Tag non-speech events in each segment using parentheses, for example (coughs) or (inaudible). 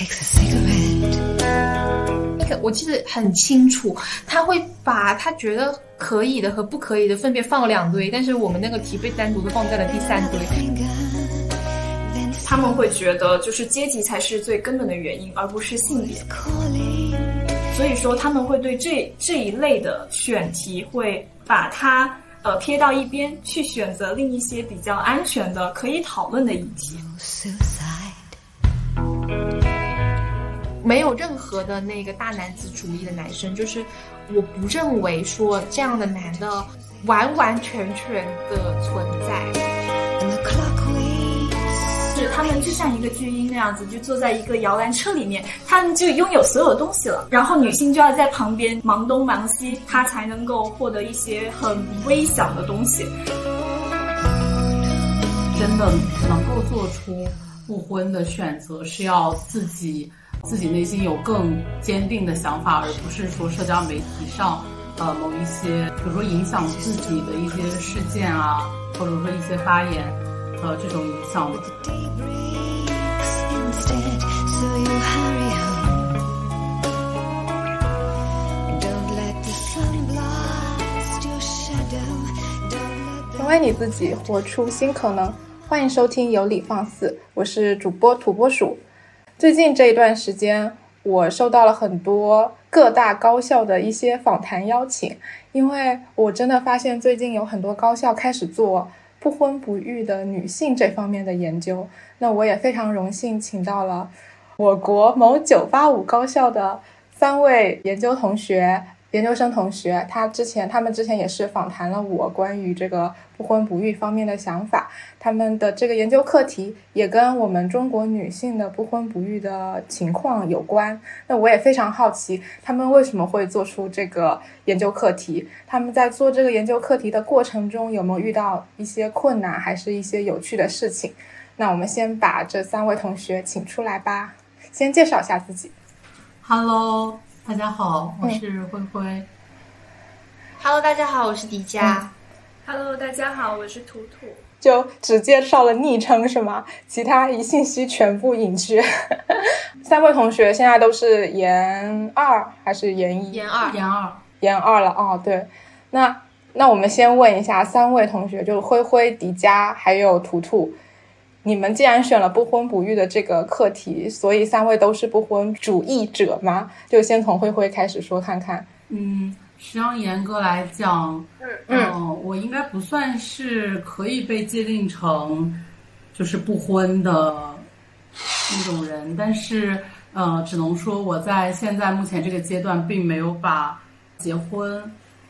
takes a cigarette. 我记得很清楚，他会把他觉得可以的和不可以的分别放两堆，但是我们那个题被单独的放在了第三堆。他们会觉得就是阶级才是最根本的原因，而不是性别。所以说他们会对这这一类的选题会把它呃撇到一边，去选择另一些比较安全的可以讨论的议题。没有任何的那个大男子主义的男生，就是我不认为说这样的男的完完全全的存在。是他们就像一个巨婴那样子，就坐在一个摇篮车里面，他们就拥有所有东西了。然后女性就要在旁边忙东忙西，她才能够获得一些很微小的东西。真的能够做出不婚的选择，是要自己自己内心有更坚定的想法，而不是说社交媒体上呃某一些，比如说影响自己的一些事件啊，或者说一些发言，呃这种影响。成为你自己，活出新可能。欢迎收听有理放肆，我是主播土拨鼠。最近这一段时间，我收到了很多各大高校的一些访谈邀请，因为我真的发现最近有很多高校开始做不婚不育的女性这方面的研究。那我也非常荣幸请到了我国某985高校的三位研究同学、研究生同学，他之前他们之前也是访谈了我关于这个不婚不育方面的想法，他们的这个研究课题也跟我们中国女性的不婚不育的情况有关。那我也非常好奇，他们为什么会做出这个研究课题？他们在做这个研究课题的过程中有没有遇到一些困难，还是一些有趣的事情？那我们先把这三位同学请出来吧，先介绍一下自己。Hello，大家好，我是灰灰。Hello，大家好，我是迪迦。Hello，大家好，我是图图。就只介绍了昵称是吗？其他一信息全部隐去。(laughs) 三位同学现在都是研二还是研一？研二，研二，研二了哦。对，那那我们先问一下三位同学，就是灰灰、迪迦还有图图，你们既然选了不婚不育的这个课题，所以三位都是不婚主义者吗？就先从灰灰开始说看看。嗯，实际上严格来讲，嗯呃我应该不算是可以被界定成就是不婚的那种人，但是呃，只能说我在现在目前这个阶段，并没有把结婚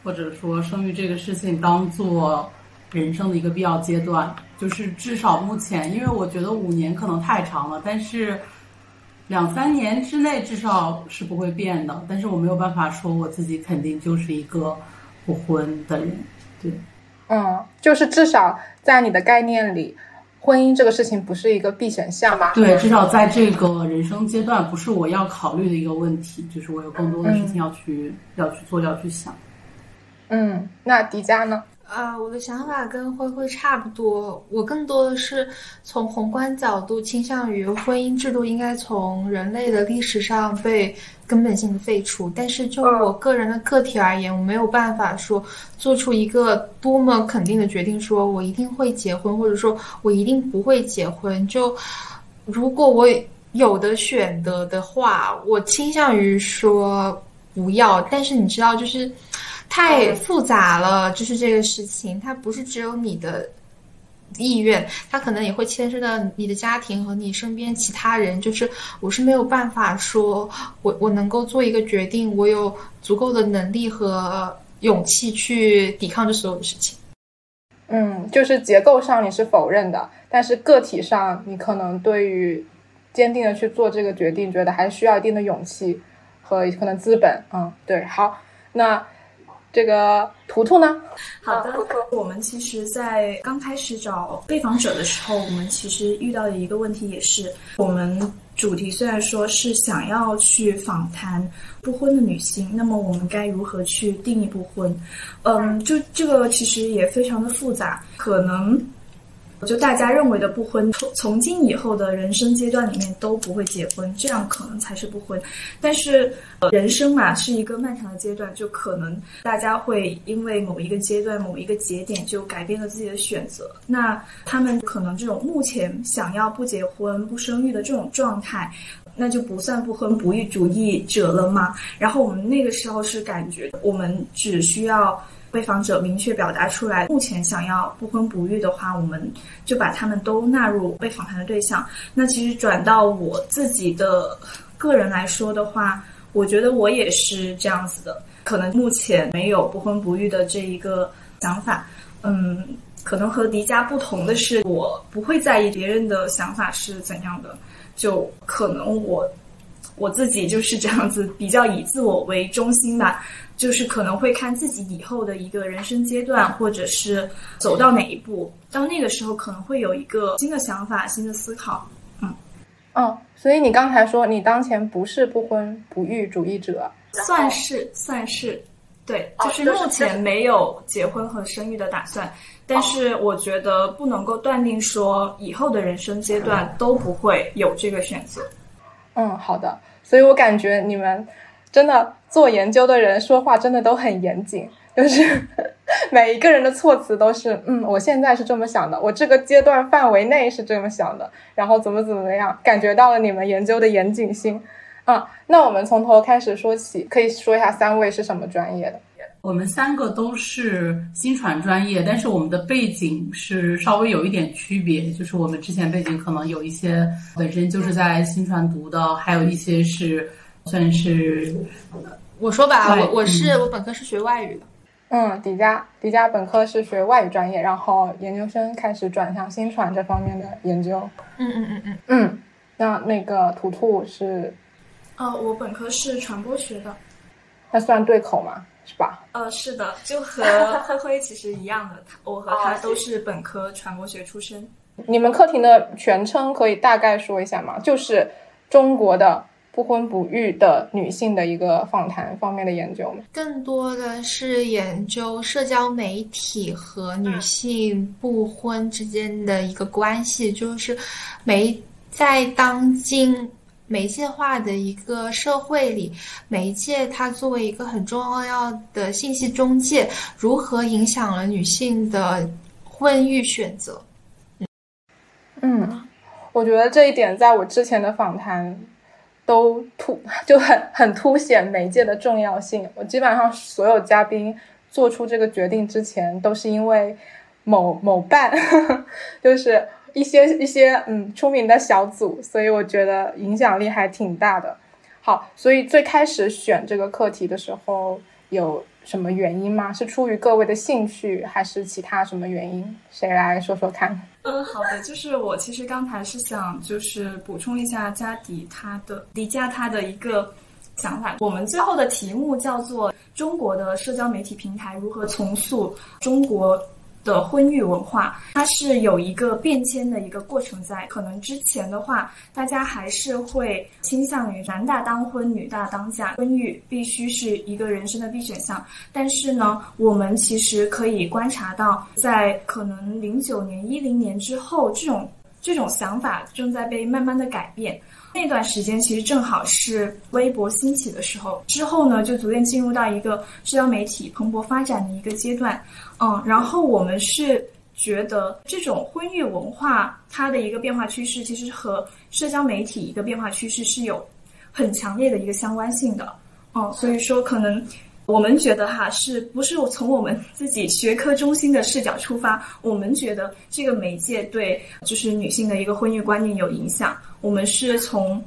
或者说生育这个事情当做人生的一个必要阶段，就是至少目前，因为我觉得五年可能太长了，但是。两三年之内至少是不会变的，但是我没有办法说我自己肯定就是一个不婚的人，对，嗯，就是至少在你的概念里，婚姻这个事情不是一个必选项吧？对，至少在这个人生阶段不是我要考虑的一个问题，就是我有更多的事情要去、要去做，要去想。嗯，那迪迦呢？啊，我的想法跟灰灰差不多。我更多的是从宏观角度倾向于婚姻制度应该从人类的历史上被根本性的废除。但是就我个人的个体而言，我没有办法说做出一个多么肯定的决定，说我一定会结婚，或者说我一定不会结婚。就如果我有的选择的话，我倾向于说不要。但是你知道，就是。太复杂了，就是这个事情，它不是只有你的意愿，它可能也会牵涉到你的家庭和你身边其他人。就是我是没有办法说，我我能够做一个决定，我有足够的能力和勇气去抵抗这所有的事情。嗯，就是结构上你是否认的，但是个体上你可能对于坚定的去做这个决定，觉得还需要一定的勇气和可能资本。嗯，对，好，那。这个图图呢？好的，我们其实，在刚开始找被访者的时候，我们其实遇到的一个问题也是，我们主题虽然说是想要去访谈不婚的女性，那么我们该如何去定义不婚？嗯，就这个其实也非常的复杂，可能就大家认为的不婚，从从今以后的人生阶段里面都不会结婚，这样可能才是不婚。但是，呃，人生嘛是一个漫长的阶段，就可能大家会因为某一个阶段、某一个节点就改变了自己的选择。那他们可能这种目前想要不结婚、不生育的这种状态，那就不算不婚不育主义者了吗？然后我们那个时候是感觉，我们只需要。被访者明确表达出来，目前想要不婚不育的话，我们就把他们都纳入被访谈的对象。那其实转到我自己的个人来说的话，我觉得我也是这样子的。可能目前没有不婚不育的这一个想法，嗯，可能和迪迦不同的是，我不会在意别人的想法是怎样的，就可能我我自己就是这样子，比较以自我为中心吧。就是可能会看自己以后的一个人生阶段，或者是走到哪一步，到那个时候可能会有一个新的想法、新的思考。嗯，哦，所以你刚才说你当前不是不婚不育主义者，算是算是，对，就是目前没有结婚和生育的打算，但是我觉得不能够断定说以后的人生阶段都不会有这个选择。嗯，好的，所以我感觉你们。真的做研究的人说话真的都很严谨，就是 (laughs) 每一个人的措辞都是嗯，我现在是这么想的，我这个阶段范围内是这么想的，然后怎么怎么样，感觉到了你们研究的严谨性啊。那我们从头开始说起，可以说一下三位是什么专业的？我们三个都是新传专业，但是我们的背景是稍微有一点区别，就是我们之前背景可能有一些本身就是在新传读的，还有一些是。算是我说吧，我我是我本科是学外语的，嗯，迪迦迪迦本科是学外语专业，然后研究生开始转向新传这方面的研究，嗯嗯嗯嗯嗯，那那个图图是，呃，我本科是传播学的，那算对口吗？是吧？呃，是的，就和灰灰其实一样的，他我和他都是本科传播学出身。你们课题的全称可以大概说一下吗？就是中国的。不婚不育的女性的一个访谈方面的研究吗？更多的是研究社交媒体和女性不婚之间的一个关系，就是媒在当今媒介化的一个社会里，媒介它作为一个很重要的信息中介，如何影响了女性的婚育选择？嗯，我觉得这一点在我之前的访谈。都突 (laughs) 就很很凸显媒介的重要性。我基本上所有嘉宾做出这个决定之前，都是因为某某办，(laughs) 就是一些一些嗯出名的小组，所以我觉得影响力还挺大的。好，所以最开始选这个课题的时候有什么原因吗？是出于各位的兴趣，还是其他什么原因？谁来说说看？嗯，好的，就是我其实刚才是想就是补充一下加迪他的迪迦他的一个想法。我们最后的题目叫做“中国的社交媒体平台如何重塑中国”。的婚育文化，它是有一个变迁的一个过程在。可能之前的话，大家还是会倾向于男大当婚，女大当嫁，婚育必须是一个人生的必选项。但是呢，我们其实可以观察到，在可能零九年、一零年之后，这种这种想法正在被慢慢的改变。那段时间其实正好是微博兴起的时候，之后呢，就逐渐进入到一个社交媒体蓬勃发展的一个阶段。嗯，然后我们是觉得这种婚育文化它的一个变化趋势，其实和社交媒体一个变化趋势是有很强烈的一个相关性的。嗯，所以说可能我们觉得哈，是不是从我们自己学科中心的视角出发，我们觉得这个媒介对就是女性的一个婚育观念有影响。我们是从。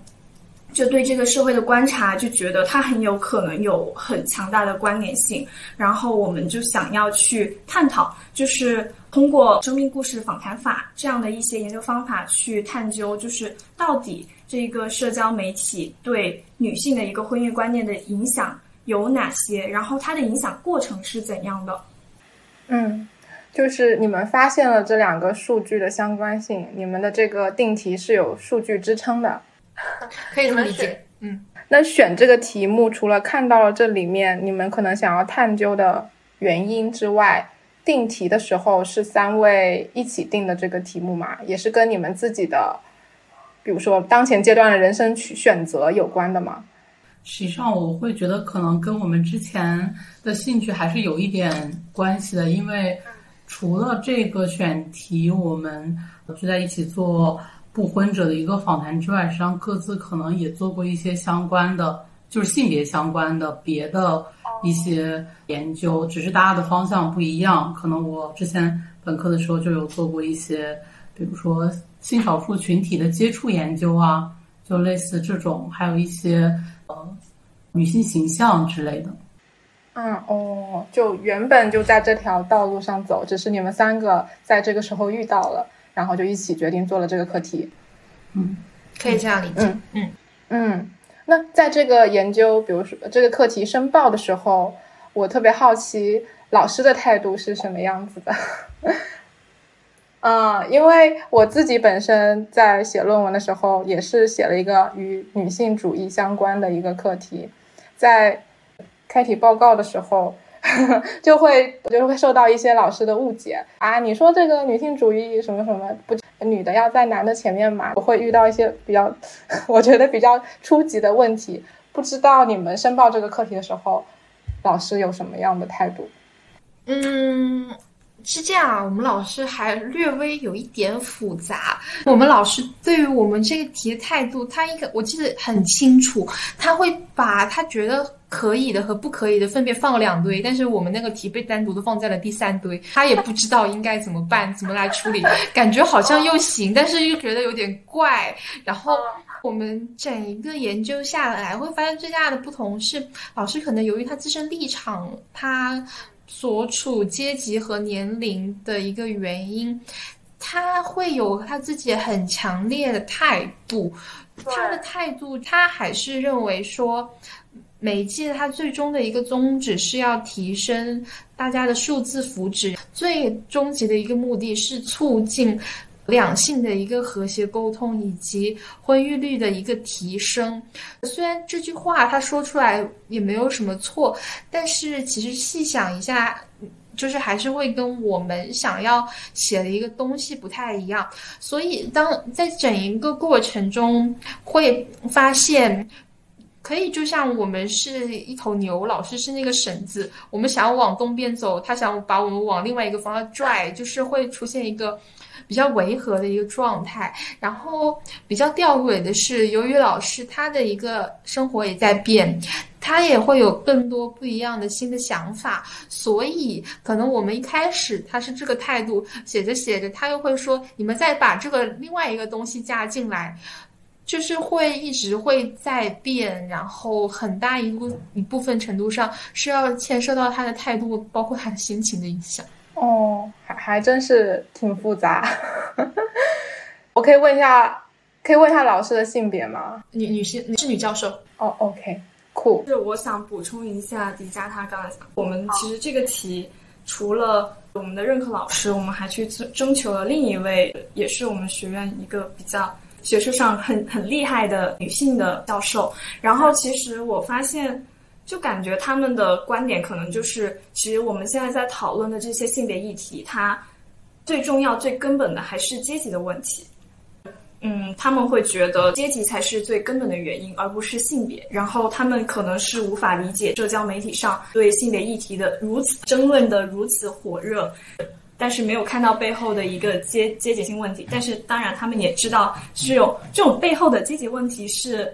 就对这个社会的观察，就觉得它很有可能有很强大的关联性，然后我们就想要去探讨，就是通过生命故事访谈法这样的一些研究方法去探究，就是到底这个社交媒体对女性的一个婚育观念的影响有哪些，然后它的影响过程是怎样的？嗯，就是你们发现了这两个数据的相关性，你们的这个定题是有数据支撑的。可以这么理解，嗯，那选这个题目，除了看到了这里面你们可能想要探究的原因之外，定题的时候是三位一起定的这个题目嘛？也是跟你们自己的，比如说当前阶段的人生取选择有关的吗？实际上，我会觉得可能跟我们之前的兴趣还是有一点关系的，因为除了这个选题，我们聚在一起做不婚者的一个访谈之外，实际上各自可能也做过一些相关的，就是性别相关的别的一些研究，只是大家的方向不一样。可能我之前本科的时候就有做过一些，比如说性少数群体的接触研究啊，就类似这种，还有一些。呃，女性形象之类的。嗯哦，就原本就在这条道路上走，只是你们三个在这个时候遇到了，然后就一起决定做了这个课题。嗯，可以这样理解。嗯嗯嗯。那在这个研究，比如说这个课题申报的时候，我特别好奇老师的态度是什么样子的。嗯，因为我自己本身在写论文的时候，也是写了一个与女性主义相关的一个课题，在开题报告的时候，(laughs) 就会就会受到一些老师的误解啊，你说这个女性主义什么什么不，女的要在男的前面嘛？我会遇到一些比较，(laughs) 我觉得比较初级的问题，不知道你们申报这个课题的时候，老师有什么样的态度？嗯。是这样啊，我们老师还略微有一点复杂。我们老师对于我们这个题的态度，他应该我记得很清楚，他会把他觉得可以的和不可以的分别放了两堆，但是我们那个题被单独的放在了第三堆，他也不知道应该怎么办，怎么来处理，感觉好像又行，但是又觉得有点怪。然后我们整一个研究下来，会发现最大的不同是，老师可能由于他自身立场，他。所处阶级和年龄的一个原因，他会有他自己很强烈的态度。他的态度，他还是认为说，媒介它最终的一个宗旨是要提升大家的数字福祉，最终极的一个目的是促进。两性的一个和谐沟通以及婚育率的一个提升，虽然这句话他说出来也没有什么错，但是其实细想一下，就是还是会跟我们想要写的一个东西不太一样。所以当在整一个过程中会发现，可以就像我们是一头牛，老师是那个绳子，我们想要往东边走，他想把我们往另外一个方向拽，就是会出现一个。比较违和的一个状态，然后比较吊诡的是，由于老师他的一个生活也在变，他也会有更多不一样的新的想法，所以可能我们一开始他是这个态度，写着写着他又会说，你们再把这个另外一个东西加进来，就是会一直会在变，然后很大一部一部分程度上是要牵涉到他的态度，包括他的心情的影响。哦，还还真是挺复杂。我可以问一下，可以问一下老师的性别吗？女女性，是女教授。哦，OK，酷。是我想补充一下，迪迦他刚才讲，我们其实这个题除了我们的任课老师，我们还去征征求了另一位，也是我们学院一个比较学术上很很厉害的女性的教授。然后其实我发现。就感觉他们的观点可能就是，其实我们现在在讨论的这些性别议题，它最重要、最根本的还是阶级的问题。嗯，他们会觉得阶级才是最根本的原因，而不是性别。然后他们可能是无法理解社交媒体上对性别议题的如此争论的如此火热，但是没有看到背后的一个阶阶级性问题。但是当然，他们也知道这种这种背后的阶级问题是。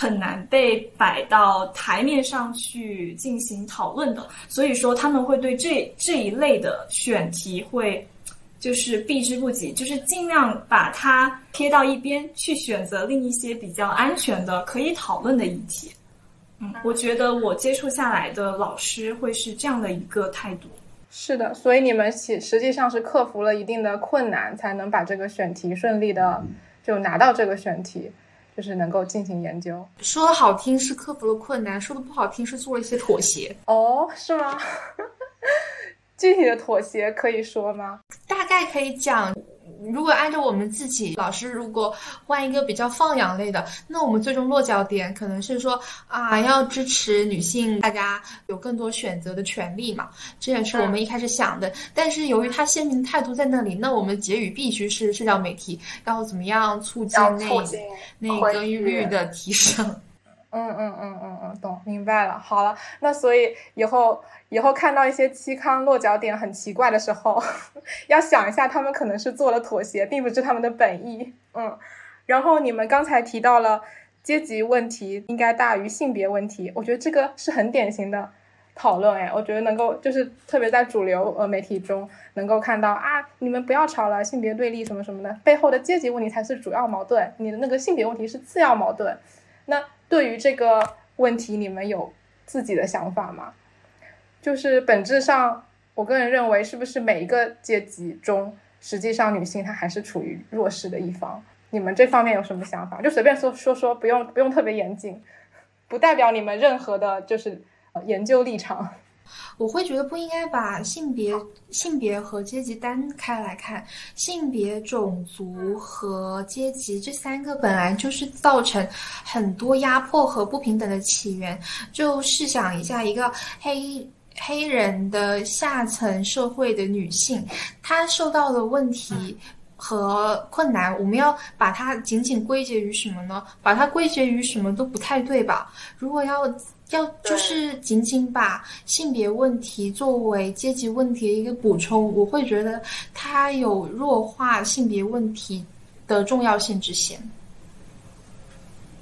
很难被摆到台面上去进行讨论的，所以说他们会对这这一类的选题会就是避之不及，就是尽量把它贴到一边，去选择另一些比较安全的可以讨论的议题。嗯，我觉得我接触下来的老师会是这样的一个态度。是的，所以你们实实际上是克服了一定的困难，才能把这个选题顺利的就拿到这个选题。就是能够进行研究，说的好听是克服了困难，说的不好听是做了一些妥协。哦，是吗？(laughs) 具体的妥协可以说吗？大概可以讲，如果按照我们自己老师，如果换一个比较放养类的，那我们最终落脚点可能是说啊，要支持女性，大家有更多选择的权利嘛，这也是我们一开始想的。但是由于他鲜明的态度在那里，那我们结语必须是社交媒体要怎么样促进要那那个育率的提升。嗯嗯嗯嗯嗯，懂，明白了。好了，那所以以后以后看到一些期刊落脚点很奇怪的时候，(laughs) 要想一下他们可能是做了妥协，并不是他们的本意。嗯，然后你们刚才提到了阶级问题应该大于性别问题，我觉得这个是很典型的讨论。哎，我觉得能够就是特别在主流呃媒体中能够看到啊，你们不要吵了，性别对立什么什么的，背后的阶级问题才是主要矛盾，你的那个性别问题是次要矛盾。那对于这个问题，你们有自己的想法吗？就是本质上，我个人认为，是不是每一个阶级中，实际上女性她还是处于弱势的一方？你们这方面有什么想法？就随便说说说，不用不用特别严谨，不代表你们任何的就是研究立场。我会觉得不应该把性别、性别和阶级单开来看，性别、种族和阶级这三个本来就是造成很多压迫和不平等的起源。就试想一下，一个黑黑人的下层社会的女性，她受到的问题。和困难，我们要把它仅仅归结于什么呢？把它归结于什么都不太对吧？如果要要就是仅仅把性别问题作为阶级问题的一个补充，我会觉得它有弱化性别问题的重要性之嫌。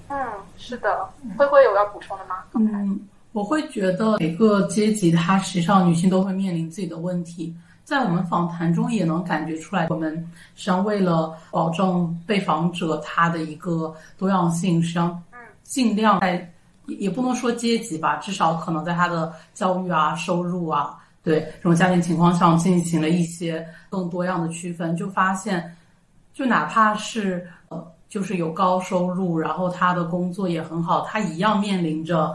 嗯，是的，灰灰有要补充的吗？嗯，我会觉得每个阶级它实际上女性都会面临自己的问题。在我们访谈中也能感觉出来，我们实际上为了保证被访者他的一个多样性，实际上尽量在也也不能说阶级吧，至少可能在他的教育啊、收入啊，对这种家庭情况上进行了一些更多样的区分，就发现，就哪怕是呃，就是有高收入，然后他的工作也很好，他一样面临着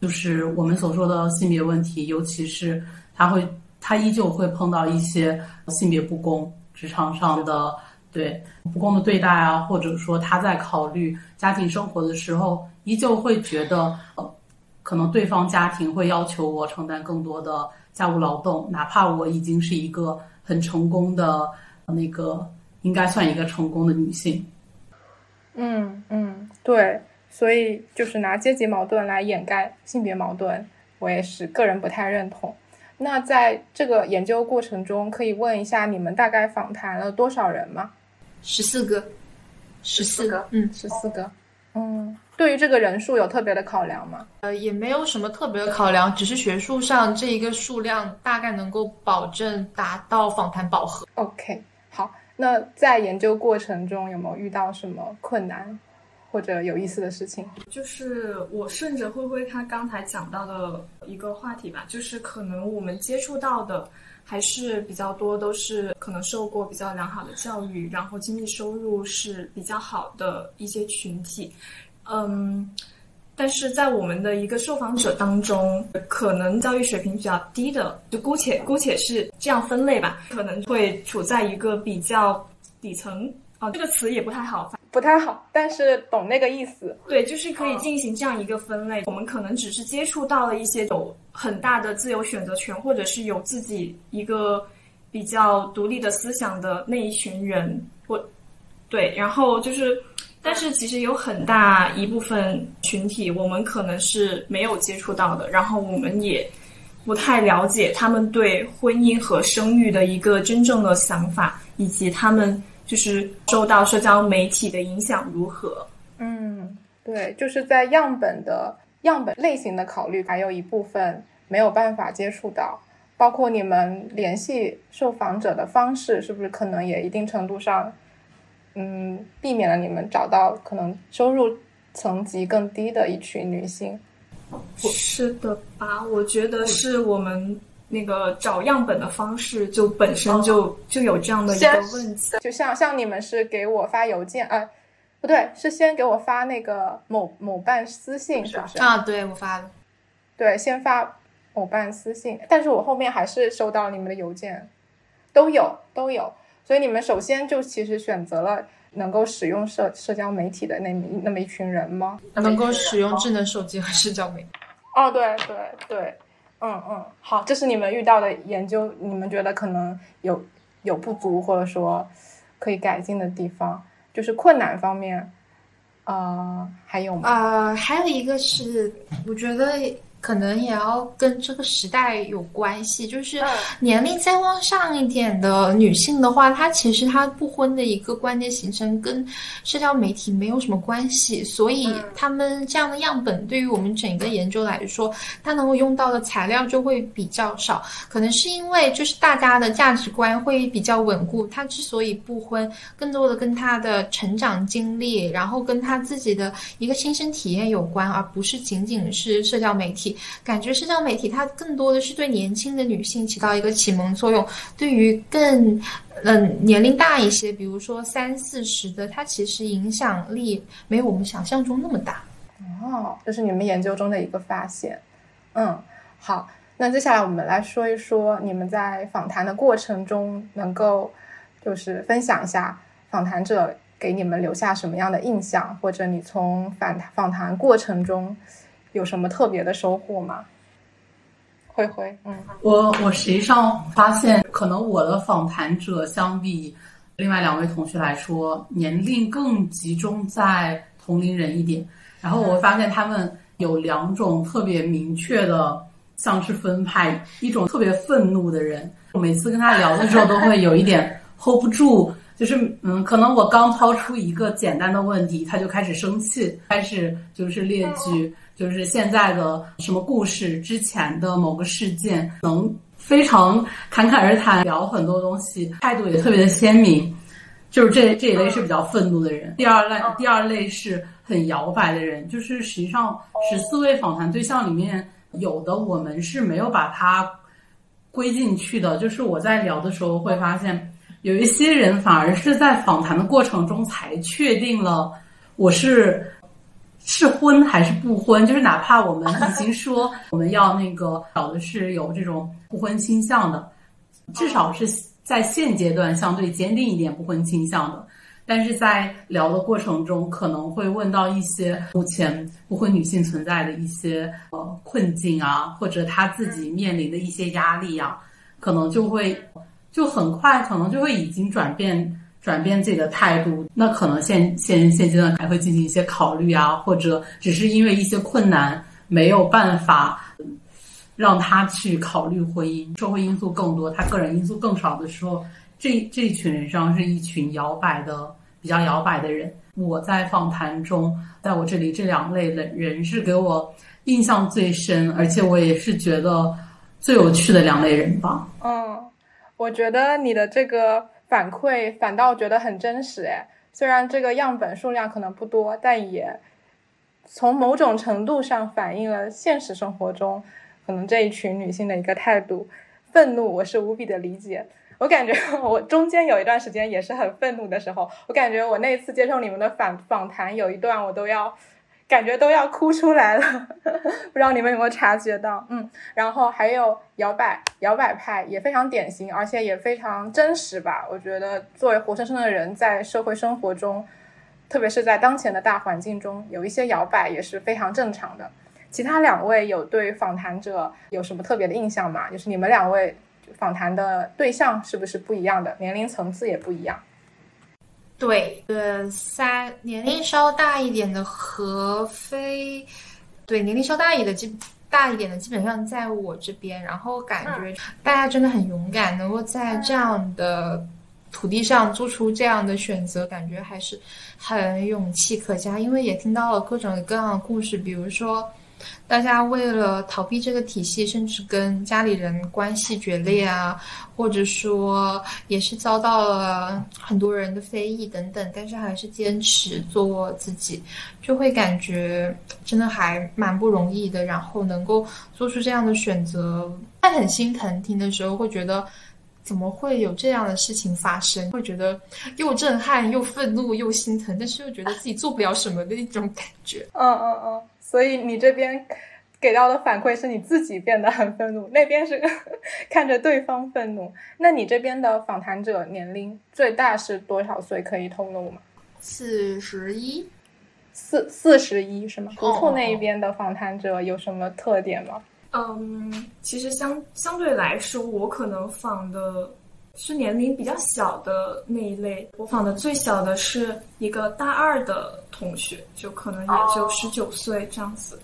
就是我们所说的性别问题，尤其是他会。他依旧会碰到一些性别不公、职场上的对不公的对待啊，或者说他在考虑家庭生活的时候，依旧会觉得呃，可能对方家庭会要求我承担更多的家务劳动，哪怕我已经是一个很成功的那个应该算一个成功的女性。嗯嗯，对，所以就是拿阶级矛盾来掩盖性别矛盾，我也是个人不太认同。那在这个研究过程中，可以问一下你们大概访谈了多少人吗？十四个，十四个，嗯，十四个。嗯，对于这个人数有特别的考量吗？呃，也没有什么特别的考量，只是学术上这一个数量大概能够保证达到访谈饱和。OK，好。那在研究过程中有没有遇到什么困难？或者有意思的事情，就是我顺着灰灰他刚才讲到的一个话题吧，就是可能我们接触到的还是比较多，都是可能受过比较良好的教育，然后经济收入是比较好的一些群体。嗯，但是在我们的一个受访者当中，可能教育水平比较低的，就姑且姑且是这样分类吧，可能会处在一个比较底层。哦，这个词也不太好。不太好，但是懂那个意思。对，就是可以进行这样一个分类。我们可能只是接触到了一些有很大的自由选择权，或者是有自己一个比较独立的思想的那一群人。或对，然后就是，但是其实有很大一部分群体，我们可能是没有接触到的。然后我们也不太了解他们对婚姻和生育的一个真正的想法，以及他们。就是受到社交媒体的影响如何？嗯，对，就是在样本的样本类型的考虑，还有一部分没有办法接触到，包括你们联系受访者的方式，是不是可能也一定程度上，嗯，避免了你们找到可能收入层级更低的一群女性？是的吧？我觉得是我们。那个找样本的方式就本身就就有这样的一个问题，就像像你们是给我发邮件啊，不对，是先给我发那个某某办私信，是不是？啊？对我发了，对，先发某办私信，但是我后面还是收到你们的邮件，都有都有，所以你们首先就其实选择了能够使用社社交媒体的那那么一群人吗？能够使用智能手机和社交媒体。哦，对对对，嗯嗯，好，这是你们遇到的研究，你们觉得可能有有不足或者说可以改进的地方，就是困难方面，呃，还有吗？呃，还有一个是，我觉得可能也要跟这个时代有关系，就是年龄再往上一点的女性的话，她其实她不婚的一个观念形成跟社交媒体没有什么关系，所以他们这样的样本对于我们整个研究来说，它能够用到的材料就会比较少。可能是因为就是大家的价值观会比较稳固，她之所以不婚，更多的跟她的成长经历，然后跟她自己的一个亲身体验有关，而不是仅仅是社交媒体。感觉社交媒体它更多的是对年轻的女性起到一个启蒙作用，对于更嗯年龄大一些，比如说三四十的，它其实影响力没有我们想象中那么大。哦，这是你们研究中的一个发现。嗯，好，那接下来我们来说一说你们在访谈的过程中能够就是分享一下访谈者给你们留下什么样的印象，或者你从访访谈过程中有什么特别的收获吗？灰灰，嗯，我我实际上发现，可能我的访谈者相比另外两位同学来说，年龄更集中在同龄人一点。然后我发现他们有两种特别明确的像是分派，一种特别愤怒的人，我每次跟他聊的时候都会有一点 hold 不住，就是嗯，可能我刚抛出一个简单的问题，他就开始生气，开始就是列举。就是现在的什么故事，之前的某个事件，能非常侃侃而谈，聊很多东西，态度也特别的鲜明。就是这这一类是比较愤怒的人。第二类，第二类是很摇摆的人。就是实际上十四位访谈对象里面，有的我们是没有把它归进去的。就是我在聊的时候会发现，有一些人反而是在访谈的过程中才确定了我是。是婚还是不婚？就是哪怕我们已经说我们要那个找的是有这种不婚倾向的，至少是在现阶段相对坚定一点不婚倾向的。但是在聊的过程中，可能会问到一些目前不婚女性存在的一些呃困境啊，或者她自己面临的一些压力啊，可能就会就很快，可能就会已经转变。转变自己的态度，那可能现现现阶段还会进行一些考虑啊，或者只是因为一些困难没有办法让他去考虑婚姻，社会因素更多，他个人因素更少的时候，这这群人上是一群摇摆的比较摇摆的人。我在访谈中，在我这里这两类的人是给我印象最深，而且我也是觉得最有趣的两类人吧。嗯，我觉得你的这个。反馈反倒觉得很真实哎，虽然这个样本数量可能不多，但也从某种程度上反映了现实生活中可能这一群女性的一个态度。愤怒，我是无比的理解。我感觉 (laughs) 我中间有一段时间也是很愤怒的时候，我感觉我那次接受你们的访访谈有一段我都要。感觉都要哭出来了，(laughs) 不知道你们有没有察觉到？嗯，然后还有摇摆摇摆派也非常典型，而且也非常真实吧。我觉得作为活生生的人，在社会生活中，特别是在当前的大环境中，有一些摇摆也是非常正常的。其他两位有对访谈者有什么特别的印象吗？就是你们两位访谈的对象是不是不一样的，年龄层次也不一样？对，呃，三年龄稍大一点的何飞，对，年龄稍大一点的基大一点的基本上在我这边，然后感觉大家真的很勇敢，能够在这样的土地上做出这样的选择，感觉还是很勇气可嘉。因为也听到了各种各样的故事，比如说。大家为了逃避这个体系，甚至跟家里人关系决裂啊，或者说也是遭到了很多人的非议等等，但是还是坚持做自己，就会感觉真的还蛮不容易的。然后能够做出这样的选择，但很心疼。听的时候会觉得，怎么会有这样的事情发生？会觉得又震撼又愤怒又心疼，但是又觉得自己做不了什么的一种感觉。嗯嗯嗯。所以你这边给到的反馈是你自己变得很愤怒，那边是 (laughs) 看着对方愤怒。那你这边的访谈者年龄最大是多少岁？可以透露吗？四十一，四四十一是吗？哦图图那一边的访谈者有什么特点吗？嗯，其实相相对来说，我可能访的是年龄比较小的那一类。我访的最小的是一个大二的同学，就可能也就十九岁这样子。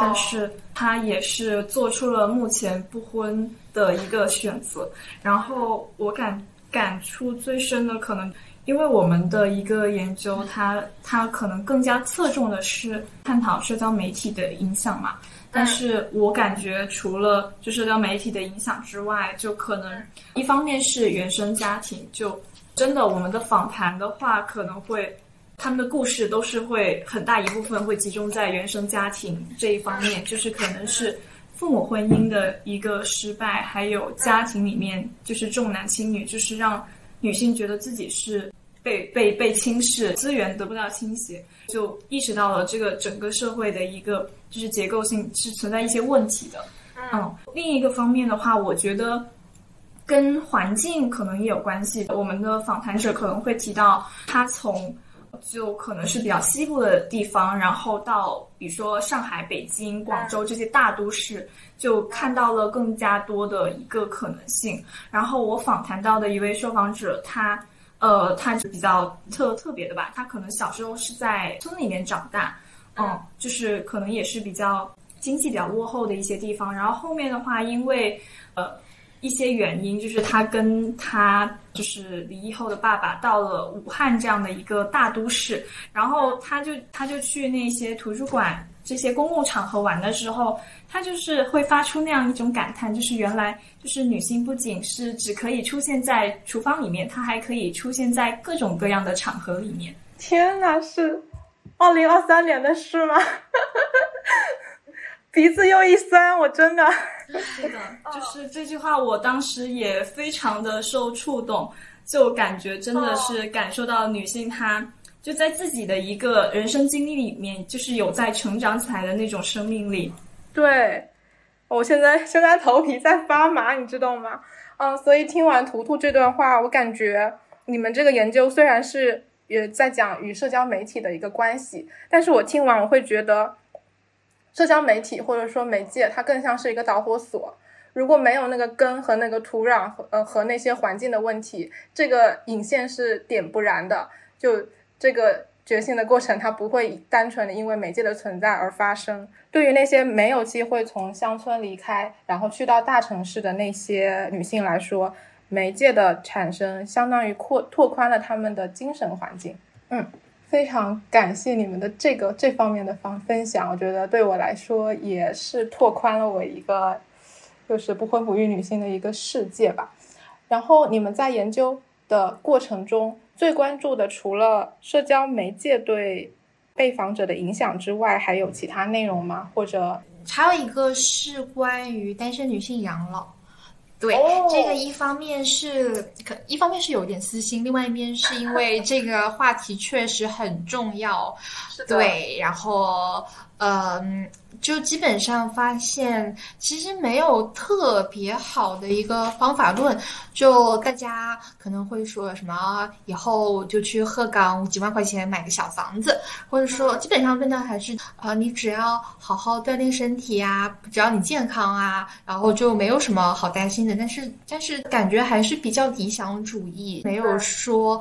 但是他也是做出了目前不婚的一个选择。然后我感感触最深的，可能因为我们的一个研究，它它可能更加侧重的是探讨社交媒体的影响嘛。但是我感觉，除了就社交媒体的影响之外，就可能一方面是原生家庭，就真的我们的访谈的话，可能会他们的故事都是会很大一部分会集中在原生家庭这一方面，就是可能是父母婚姻的一个失败，还有家庭里面就是重男轻女，就是让女性觉得自己是被被被轻视，资源得不到倾斜，就意识到了这个整个社会的一个就是结构性是存在一些问题的。嗯，另一个方面的话，我觉得跟环境可能也有关系。我们的访谈者可能会提到，他从就可能是比较西部的地方，然后到比如说上海、北京、广州这些大都市，就看到了更加多的一个可能性。然后我访谈到的一位受访者，他呃，他是比较特特别的吧，他可能小时候是在村里面长大，嗯，就是可能也是比较经济比较落后的一些地方。然后后面的话，因为呃一些原因，就是他跟他就是离异后的爸爸到了武汉这样的一个大都市，然后他就他就去那些图书馆这些公共场合玩的时候，他就是会发出那样一种感叹，就是原来就是女性不仅是只可以出现在厨房里面，她还可以出现在各种各样的场合里面。天哪，是二零二三年的事吗？(laughs) 鼻子又一酸，我真的。是的，就是这句话，我当时也非常的受触动，就感觉真的是感受到女性她就在自己的一个人生经历里面，就是有在成长起来的那种生命力。对，我现在现在头皮在发麻，你知道吗？嗯，所以听完图图这段话，我感觉你们这个研究虽然是也在讲与社交媒体的一个关系，但是我听完我会觉得，社交媒体或者说媒介，它更像是一个导火索。如果没有那个根和那个土壤和呃和那些环境的问题，这个引线是点不燃的。就这个觉醒的过程，它不会单纯的因为媒介的存在而发生。对于那些没有机会从乡村离开，然后去到大城市的那些女性来说，媒介的产生相当于扩拓宽了她们的精神环境。嗯，非常感谢你们的这个这方面的方分享，我觉得对我来说也是拓宽了我一个就是不婚不育女性的一个世界吧。然后你们在研究的过程中，最关注的除了社交媒介对被访者的影响之外，还有其他内容吗？或者还有一个是关于单身女性养老。对，哦这个一方面是可，一方面是有点私心，另外一边是因为 (laughs) 这个话题确实很重要。对，然后嗯，就基本上发现其实没有特别好的一个方法论，就大家可能会说什么以后就去鹤岗几万块钱买个小房子，或者说基本上问的还是呃，你只要好好锻炼身体啊，只要你健康啊，然后就没有什么好担心的。但是但是感觉还是比较理想主义，没有说。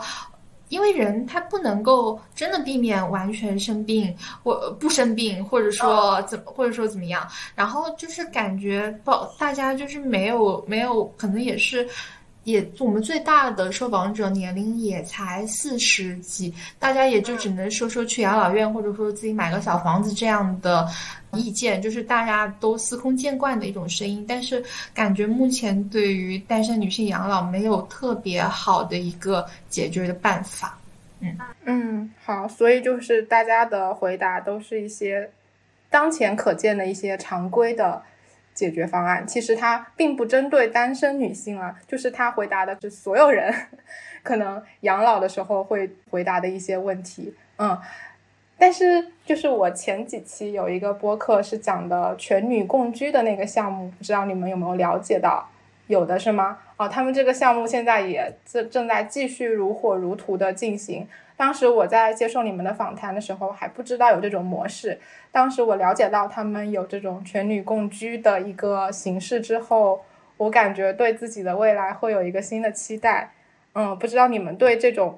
因为人他不能够真的避免完全生病或不生病，或者说怎么，或者说怎么样，然后就是感觉不大家就是没有没有，可能也是。也，我们最大的受访者年龄也才四十几，大家也就只能说说去养老院，或者说自己买个小房子这样的意见，就是大家都司空见惯的一种声音。但是感觉目前对于单身女性养老没有特别好的一个解决的办法。嗯嗯，好，所以就是大家的回答都是一些当前可见的一些常规的解决方案。其实它并不针对单身女性啊，就是他回答的是所有人 (laughs) 可能养老的时候会回答的一些问题。嗯，但是就是我前几期有一个播客是讲的全女共居的那个项目，不知道你们有没有了解到？有的是吗？哦，他们这个项目现在也正正在继续如火如荼的进行。当时我在接受你们的访谈的时候还不知道有这种模式，当时我了解到他们有这种全女共居的一个形式之后，我感觉对自己的未来会有一个新的期待。嗯，不知道你们对这种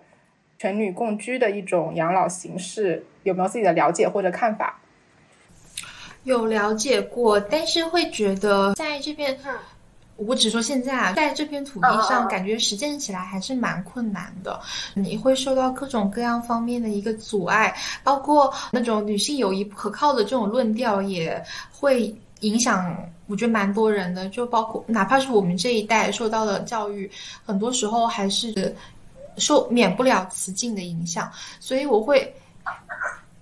全女共居的一种养老形式有没有自己的了解或者看法？有了解过，但是会觉得在这边。我只说现在啊，在这片土地上，感觉实践起来还是蛮困难的。你会受到各种各样方面的一个阻碍，包括那种女性友谊不可靠的这种论调，也会影响。我觉得蛮多人的，就包括哪怕是我们这一代受到的教育，很多时候还是受免不了雌竞的影响。所以我会。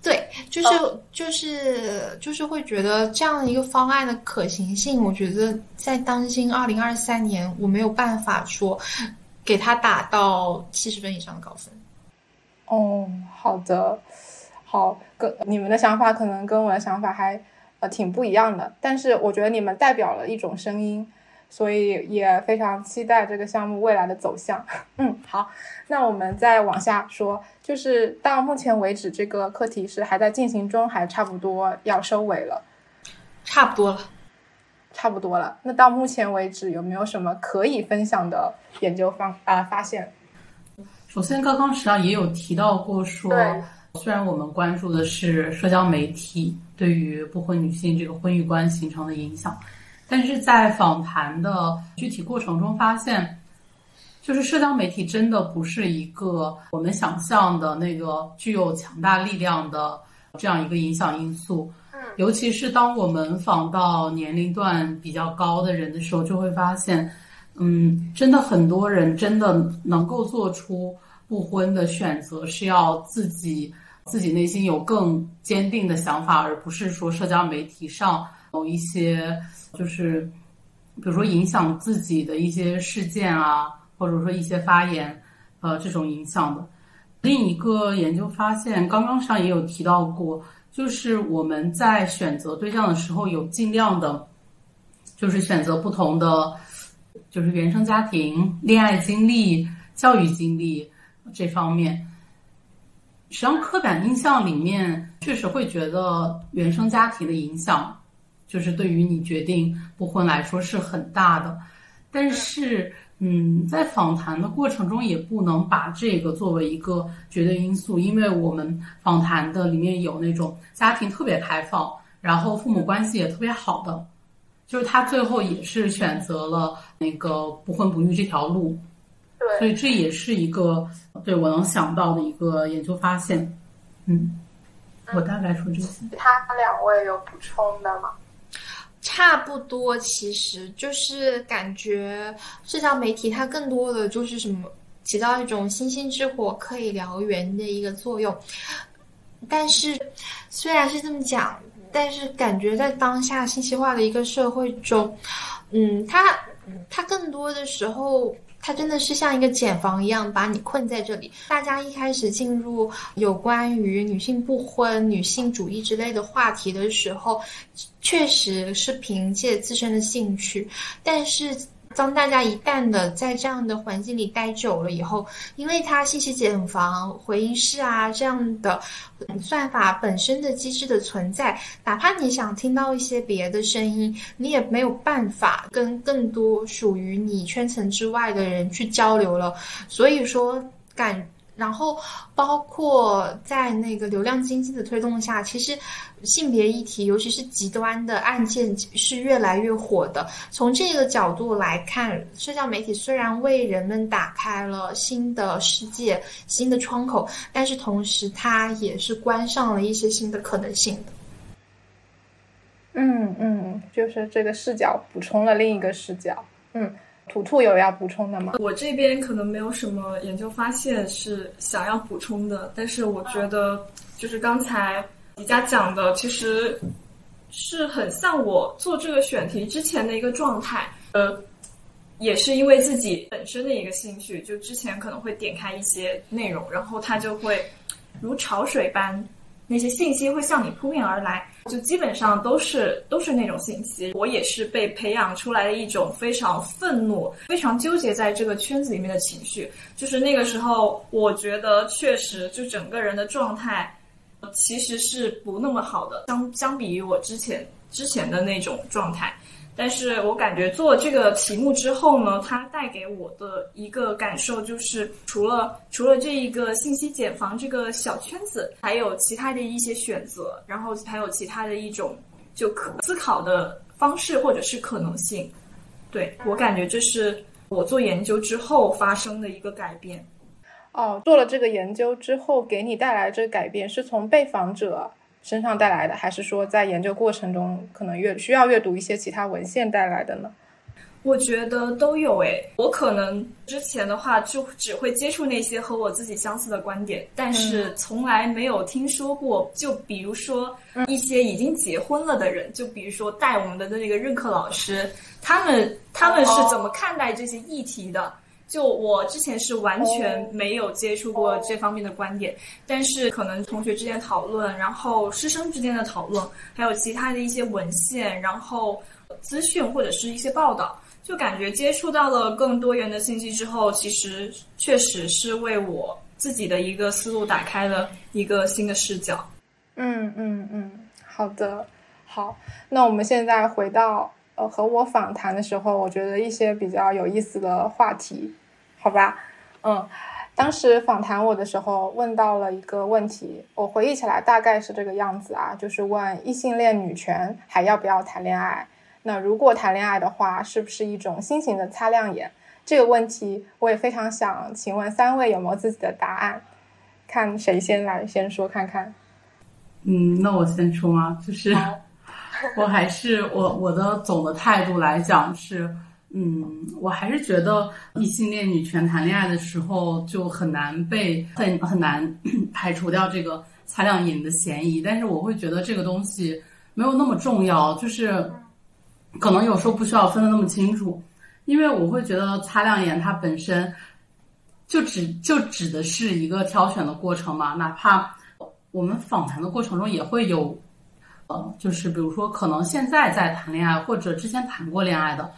对，就是就是就是会觉得这样一个方案的可行性，我觉得在当今二零二三年，我没有办法说给他打到七十分以上的高分。哦，好的，好，跟你们的想法可能跟我的想法还呃挺不一样的，但是我觉得你们代表了一种声音。所以也非常期待这个项目未来的走向。嗯，好，那我们再往下说，就是到目前为止，这个课题是还在进行中，还差不多要收尾了。差不多了，差不多了。那到目前为止，有没有什么可以分享的研究方啊发现？首先，刚刚实际上也有提到过，说虽然我们关注的是社交媒体对于不婚女性这个婚育观形成的影响。但是在访谈的具体过程中发现，就是社交媒体真的不是一个我们想象的那个具有强大力量的这样一个影响因素。尤其是当我们访到年龄段比较高的人的时候，就会发现，嗯，真的很多人真的能够做出不婚的选择，是要自己自己内心有更坚定的想法，而不是说社交媒体上某一些。就是，比如说影响自己的一些事件啊，或者说一些发言，呃，这种影响的。另一个研究发现，刚刚上也有提到过，就是我们在选择对象的时候，有尽量的，就是选择不同的，就是原生家庭、恋爱经历、教育经历这方面。实际上，刻板印象里面确实会觉得原生家庭的影响。就是对于你决定不婚来说是很大的，但是，嗯，在访谈的过程中也不能把这个作为一个绝对因素，因为我们访谈的里面有那种家庭特别开放，然后父母关系也特别好的，就是他最后也是选择了那个不婚不育这条路，对，所以这也是一个对我能想到的一个研究发现，嗯，我大概说这些，他两位有补充的吗？差不多，其实就是感觉社交媒体它更多的就是什么起到一种星星之火可以燎原的一个作用。但是虽然是这么讲，但是感觉在当下信息化的一个社会中，嗯，它它更多的时候。它真的是像一个茧房一样，把你困在这里。大家一开始进入有关于女性不婚、女性主义之类的话题的时候，确实是凭借自身的兴趣，但是。当大家一旦的在这样的环境里待久了以后，因为它信息茧房、回音室啊这样的算法本身的机制的存在，哪怕你想听到一些别的声音，你也没有办法跟更多属于你圈层之外的人去交流了。所以说，感。然后，包括在那个流量经济的推动下，其实性别议题，尤其是极端的案件，是越来越火的。从这个角度来看，社交媒体虽然为人们打开了新的世界、新的窗口，但是同时它也是关上了一些新的可能性的。嗯嗯，就是这个视角补充了另一个视角。嗯。图图有要补充的吗？我这边可能没有什么研究发现是想要补充的，但是我觉得就是刚才迪迦讲的，其实是很像我做这个选题之前的一个状态。呃，也是因为自己本身的一个兴趣，就之前可能会点开一些内容，然后它就会如潮水般那些信息会向你扑面而来，就基本上都是都是那种信息。我也是被培养出来的一种非常愤怒、非常纠结在这个圈子里面的情绪。就是那个时候，我觉得确实就整个人的状态其实是不那么好的，相相比于我之前之前的那种状态。但是我感觉做这个题目之后呢，它带给我的一个感受就是，除了除了这一个信息茧房这个小圈子，还有其他的一些选择，然后还有其他的一种就可思考的方式或者是可能性。对我感觉这是我做研究之后发生的一个改变。哦，做了这个研究之后给你带来这个改变，是从被访者。身上带来的，还是说在研究过程中可能阅需要阅读一些其他文献带来的呢？我觉得都有诶。我可能之前的话就只会接触那些和我自己相似的观点，但是从来没有听说过。就比如说一些已经结婚了的人，就比如说带我们的那个任课老师，他们他们是怎么看待这些议题的？就我之前是完全没有接触过这方面的观点，但是可能同学之间讨论，然后师生之间的讨论，还有其他的一些文献，然后资讯或者是一些报道，就感觉接触到了更多元的信息之后，其实确实是为我自己的一个思路打开了一个新的视角。嗯嗯嗯，好的，好，那我们现在回到呃和我访谈的时候，我觉得一些比较有意思的话题。好吧，嗯，当时访谈我的时候问到了一个问题，我回忆起来大概是这个样子啊，就是问异性恋女权还要不要谈恋爱？那如果谈恋爱的话，是不是一种新型的擦亮眼？这个问题我也非常想请问三位有没有自己的答案？看谁先来先说看看。嗯，那我先说吗？就是 (laughs) 我还是我我的总的态度来讲是。嗯，我还是觉得异性恋女权谈恋爱的时候就很难被很很难 (coughs) 排除掉这个擦亮眼的嫌疑。但是我会觉得这个东西没有那么重要，就是可能有时候不需要分得那么清楚，因为我会觉得擦亮眼它本身就指就指的是一个挑选的过程嘛。哪怕我们访谈的过程中也会有，呃，就是比如说可能现在在谈恋爱或者之前谈过恋爱的。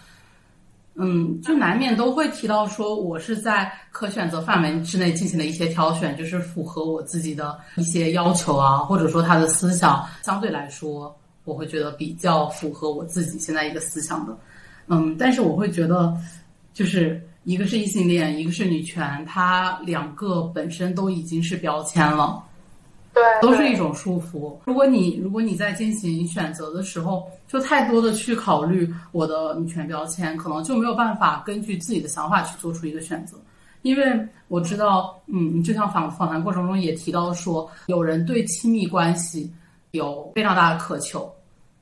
嗯，就难免都会提到说，我是在可选择范围之内进行了一些挑选，就是符合我自己的一些要求啊，或者说他的思想相对来说，我会觉得比较符合我自己现在一个思想的。嗯，但是我会觉得，就是一个是异性恋，一个是女权，它两个本身都已经是标签了。对，都是一种束缚。如果你如果你在进行选择的时候，就太多的去考虑我的女权标签，可能就没有办法根据自己的想法去做出一个选择。因为我知道，嗯，就像访访谈过程中也提到说，有人对亲密关系有非常大的渴求，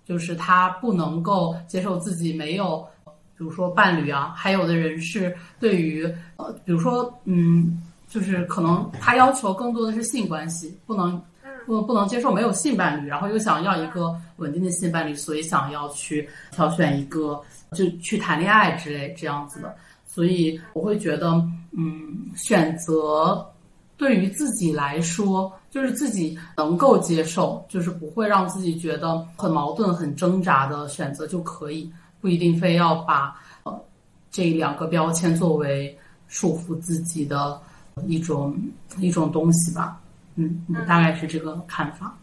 就是他不能够接受自己没有，比如说伴侣啊，还有的人是对于呃，比如说嗯。就是可能他要求更多的是性关系，不能不不能接受没有性伴侣，然后又想要一个稳定的性伴侣，所以想要去挑选一个就去谈恋爱之类这样子的。所以我会觉得，嗯，选择对于自己来说，就是自己能够接受，就是不会让自己觉得很矛盾、很挣扎的选择就可以，不一定非要把呃这两个标签作为束缚自己的。一种一种东西吧，嗯，大概是这个看法。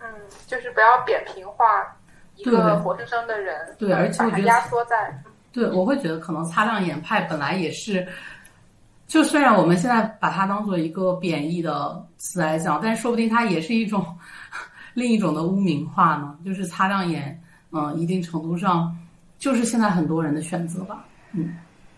嗯，就是不要扁平化一个活生生的人，对，而且我觉得压缩在，对，我会觉得可能擦亮眼派本来也是，就虽然我们现在把它当做一个贬义的词来讲，但说不定它也是一种 (laughs) 另一种的污名化呢。就是擦亮眼，嗯，一定程度上就是现在很多人的选择吧。嗯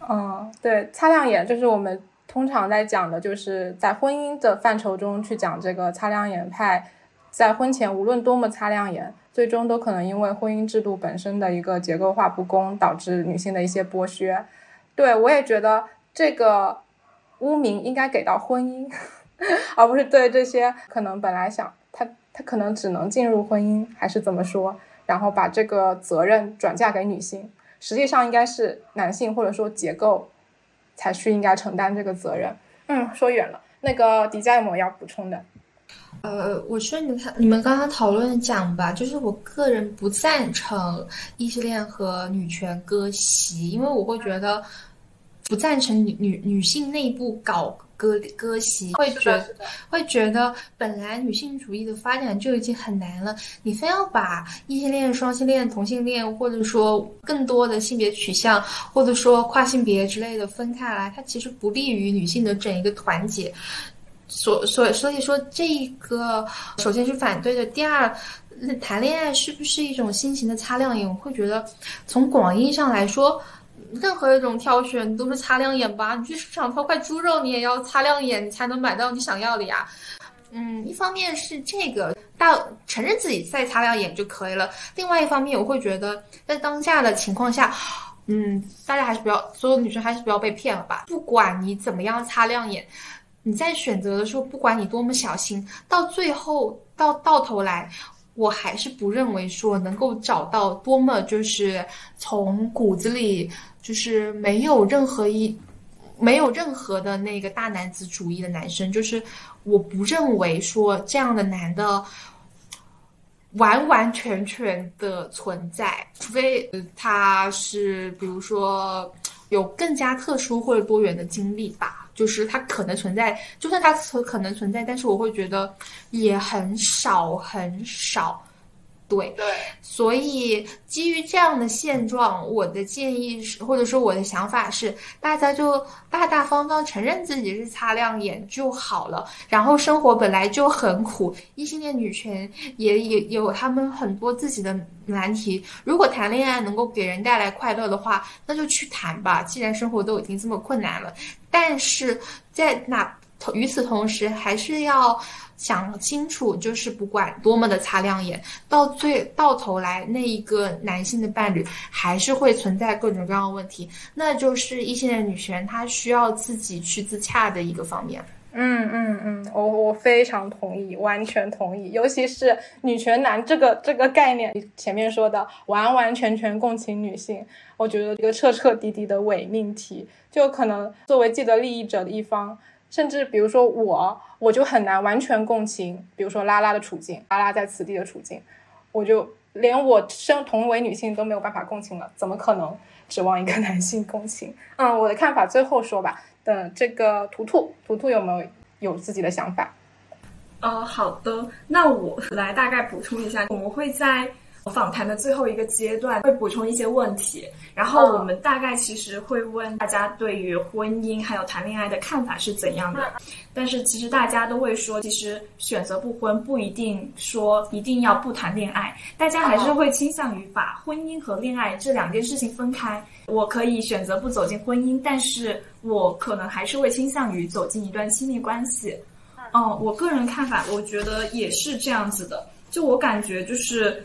嗯，对，擦亮眼就是我们。通常在讲的就是在婚姻的范畴中去讲这个擦亮眼派，在婚前无论多么擦亮眼，最终都可能因为婚姻制度本身的一个结构化不公，导致女性的一些剥削。对我也觉得这个污名应该给到婚姻，(laughs) 而不是对这些可能本来想他他可能只能进入婚姻，还是怎么说，然后把这个责任转嫁给女性，实际上应该是男性或者说结构。才是应该承担这个责任。嗯，说远了。那个迪迦有没有要补充的？呃，我说你他你们刚刚讨论讲吧，就是我个人不赞成异性恋和女权割席，因为我会觉得不赞成女女女性内部搞割割席，会觉得会觉得本来女性主义的发展就已经很难了，你非要把异性恋、双性恋、同性恋，或者说更多的性别取向，或者说跨性别之类的分开来，它其实不利于女性的整一个团结。所所所以说，这个首先是反对的。第二，谈恋爱是不是一种新型的擦亮眼？我会觉得，从广义上来说，任何一种挑选你都是擦亮眼吧。你去市场挑块猪肉，你也要擦亮眼，你才能买到你想要的呀。嗯，一方面是这个到承认自己再擦亮眼就可以了。另外一方面，我会觉得在当下的情况下，嗯，大家还是不要，所有女生还是不要被骗了吧。不管你怎么样擦亮眼。你在选择的时候，不管你多么小心，到最后到到头来，我还是不认为说能够找到多么就是从骨子里就是没有任何一没有任何的那个大男子主义的男生，就是我不认为说这样的男的完完全全的存在，除非他是比如说有更加特殊或者多元的经历吧。就是他可能存在，就算他可可能存在，但是我会觉得也很少很少。对对，所以基于这样的现状，我的建议是，或者说我的想法是，大家就大大方方承认自己是擦亮眼就好了。然后生活本来就很苦，异性恋女权也也有他们很多自己的难题。如果谈恋爱能够给人带来快乐的话，那就去谈吧。既然生活都已经这么困难了，但是在那与此同时，还是要。想清楚，就是不管多么的擦亮眼，到最到头来，那一个男性的伴侣还是会存在各种各样的问题，那就是异性的女权她需要自己去自洽的一个方面。嗯嗯嗯，我我非常同意，完全同意，尤其是女权男这个这个概念，前面说的完完全全共情女性，我觉得一个彻彻底底的伪命题，就可能作为既得利益者的一方。甚至比如说我，我就很难完全共情，比如说拉拉的处境，拉拉在此地的处境，我就连我身同为女性都没有办法共情了，怎么可能指望一个 (laughs) 男性共情？嗯，我的看法最后说吧。等这个图图，图图有没有有自己的想法？呃，好的，那我来大概补充一下，我们会在。访谈的最后一个阶段会补充一些问题，然后我们大概其实会问大家对于婚姻还有谈恋爱的看法是怎样的。但是其实大家都会说，其实选择不婚不一定说一定要不谈恋爱，大家还是会倾向于把婚姻和恋爱这两件事情分开。我可以选择不走进婚姻，但是我可能还是会倾向于走进一段亲密关系。嗯，我个人看法，我觉得也是这样子的。就我感觉就是。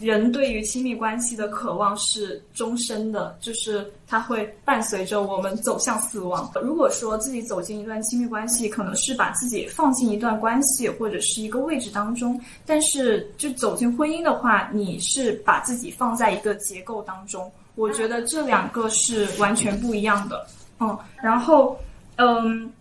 人对于亲密关系的渴望是终身的，就是它会伴随着我们走向死亡。如果说自己走进一段亲密关系，可能是把自己放进一段关系或者是一个位置当中；但是就走进婚姻的话，你是把自己放在一个结构当中。我觉得这两个是完全不一样的。嗯，然后，嗯，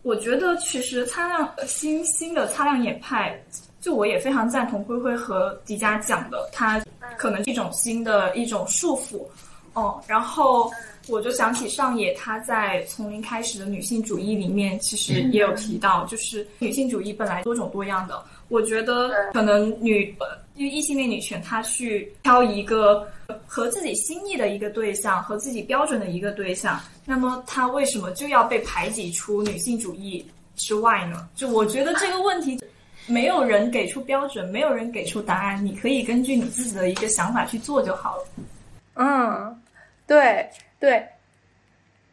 我觉得其实擦亮新新的擦亮眼派。就我也非常赞同灰灰和迪迦讲的，它可能是一种新的一种束缚，哦，然后我就想起上野他在从零开始的女性主义里面，其实也有提到，就是女性主义本来多种多样的，我觉得可能女因为异性恋女权，她去挑一个和自己心意的一个对象，和自己标准的一个对象，那么她为什么就要被排挤出女性主义之外呢？就我觉得这个问题。没有人给出标准，没有人给出答案，你可以根据你自己的一个想法去做就好了。嗯，对对，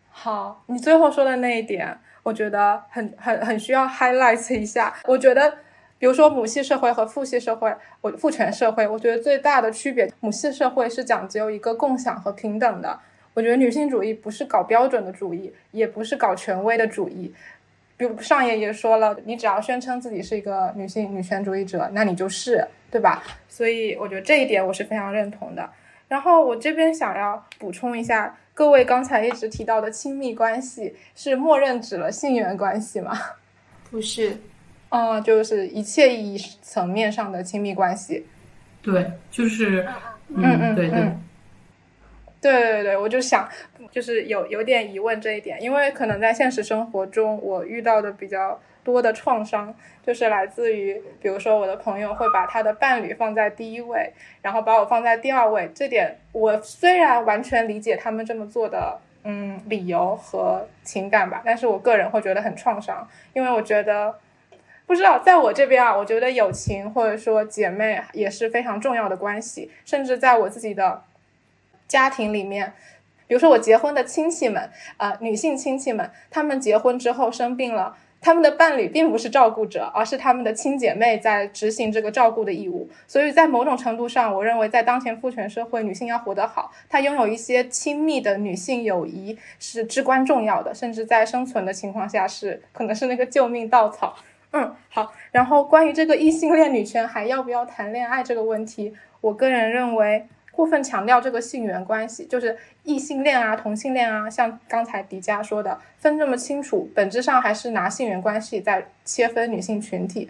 好，你最后说的那一点，我觉得很很很需要 highlight 一下。我觉得，比如说母系社会和父系社会，我父权社会，我觉得最大的区别，母系社会是讲究一个共享和平等的。我觉得女性主义不是搞标准的主义，也不是搞权威的主义。比如上野也说了，你只要宣称自己是一个女性女权主义者，那你就是，对吧？所以我觉得这一点我是非常认同的。然后我这边想要补充一下，各位刚才一直提到的亲密关系是默认指了性缘关系吗？不是，嗯，就是一切意义层面上的亲密关系。对，就是，嗯嗯对对，嗯对对对，我就想，就是有有点疑问这一点，因为可能在现实生活中，我遇到的比较多的创伤，就是来自于，比如说我的朋友会把他的伴侣放在第一位，然后把我放在第二位，这点我虽然完全理解他们这么做的，嗯，理由和情感吧，但是我个人会觉得很创伤，因为我觉得。不知道，在我这边啊，我觉得友情或者说姐妹也是非常重要的关系，甚至在我自己的家庭里面，比如说我结婚的亲戚们，呃，女性亲戚们，她们结婚之后生病了，他们的伴侣并不是照顾者，而是他们的亲姐妹在执行这个照顾的义务。所以在某种程度上，我认为在当前父权社会，女性要活得好，她拥有一些亲密的女性友谊是至关重要的，甚至在生存的情况下是可能是那个救命稻草。嗯，好。然后关于这个异性恋女权还要不要谈恋爱这个问题，我个人认为过分强调这个性缘关系，就是异性恋啊、同性恋啊，像刚才迪迦说的，分这么清楚，本质上还是拿性缘关系在切分女性群体。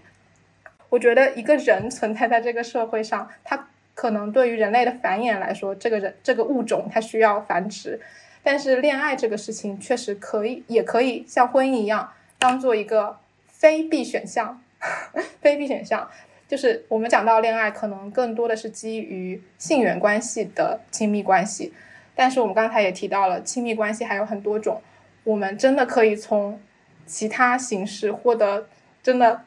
我觉得一个人存在在这个社会上，他可能对于人类的繁衍来说，这个人这个物种它需要繁殖，但是恋爱这个事情确实可以，也可以像婚姻一样，当做一个。非必选项，(laughs) 非必选项，就是我们讲到恋爱，可能更多的是基于性缘关系的亲密关系。但是我们刚才也提到了，亲密关系还有很多种，我们真的可以从其他形式获得真的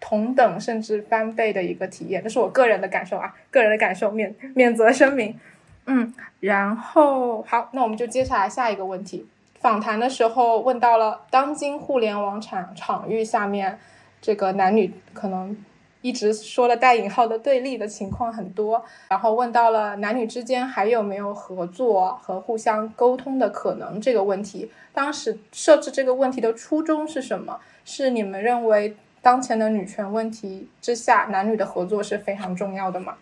同等甚至翻倍的一个体验。这是我个人的感受啊，个人的感受，免免责声明。嗯，然后好，那我们就接下来下一个问题。访谈的时候问到了当今互联网场场域下面，这个男女可能一直说了带引号的对立的情况很多，然后问到了男女之间还有没有合作和互相沟通的可能这个问题。当时设置这个问题的初衷是什么？是你们认为当前的女权问题之下，男女的合作是非常重要的吗？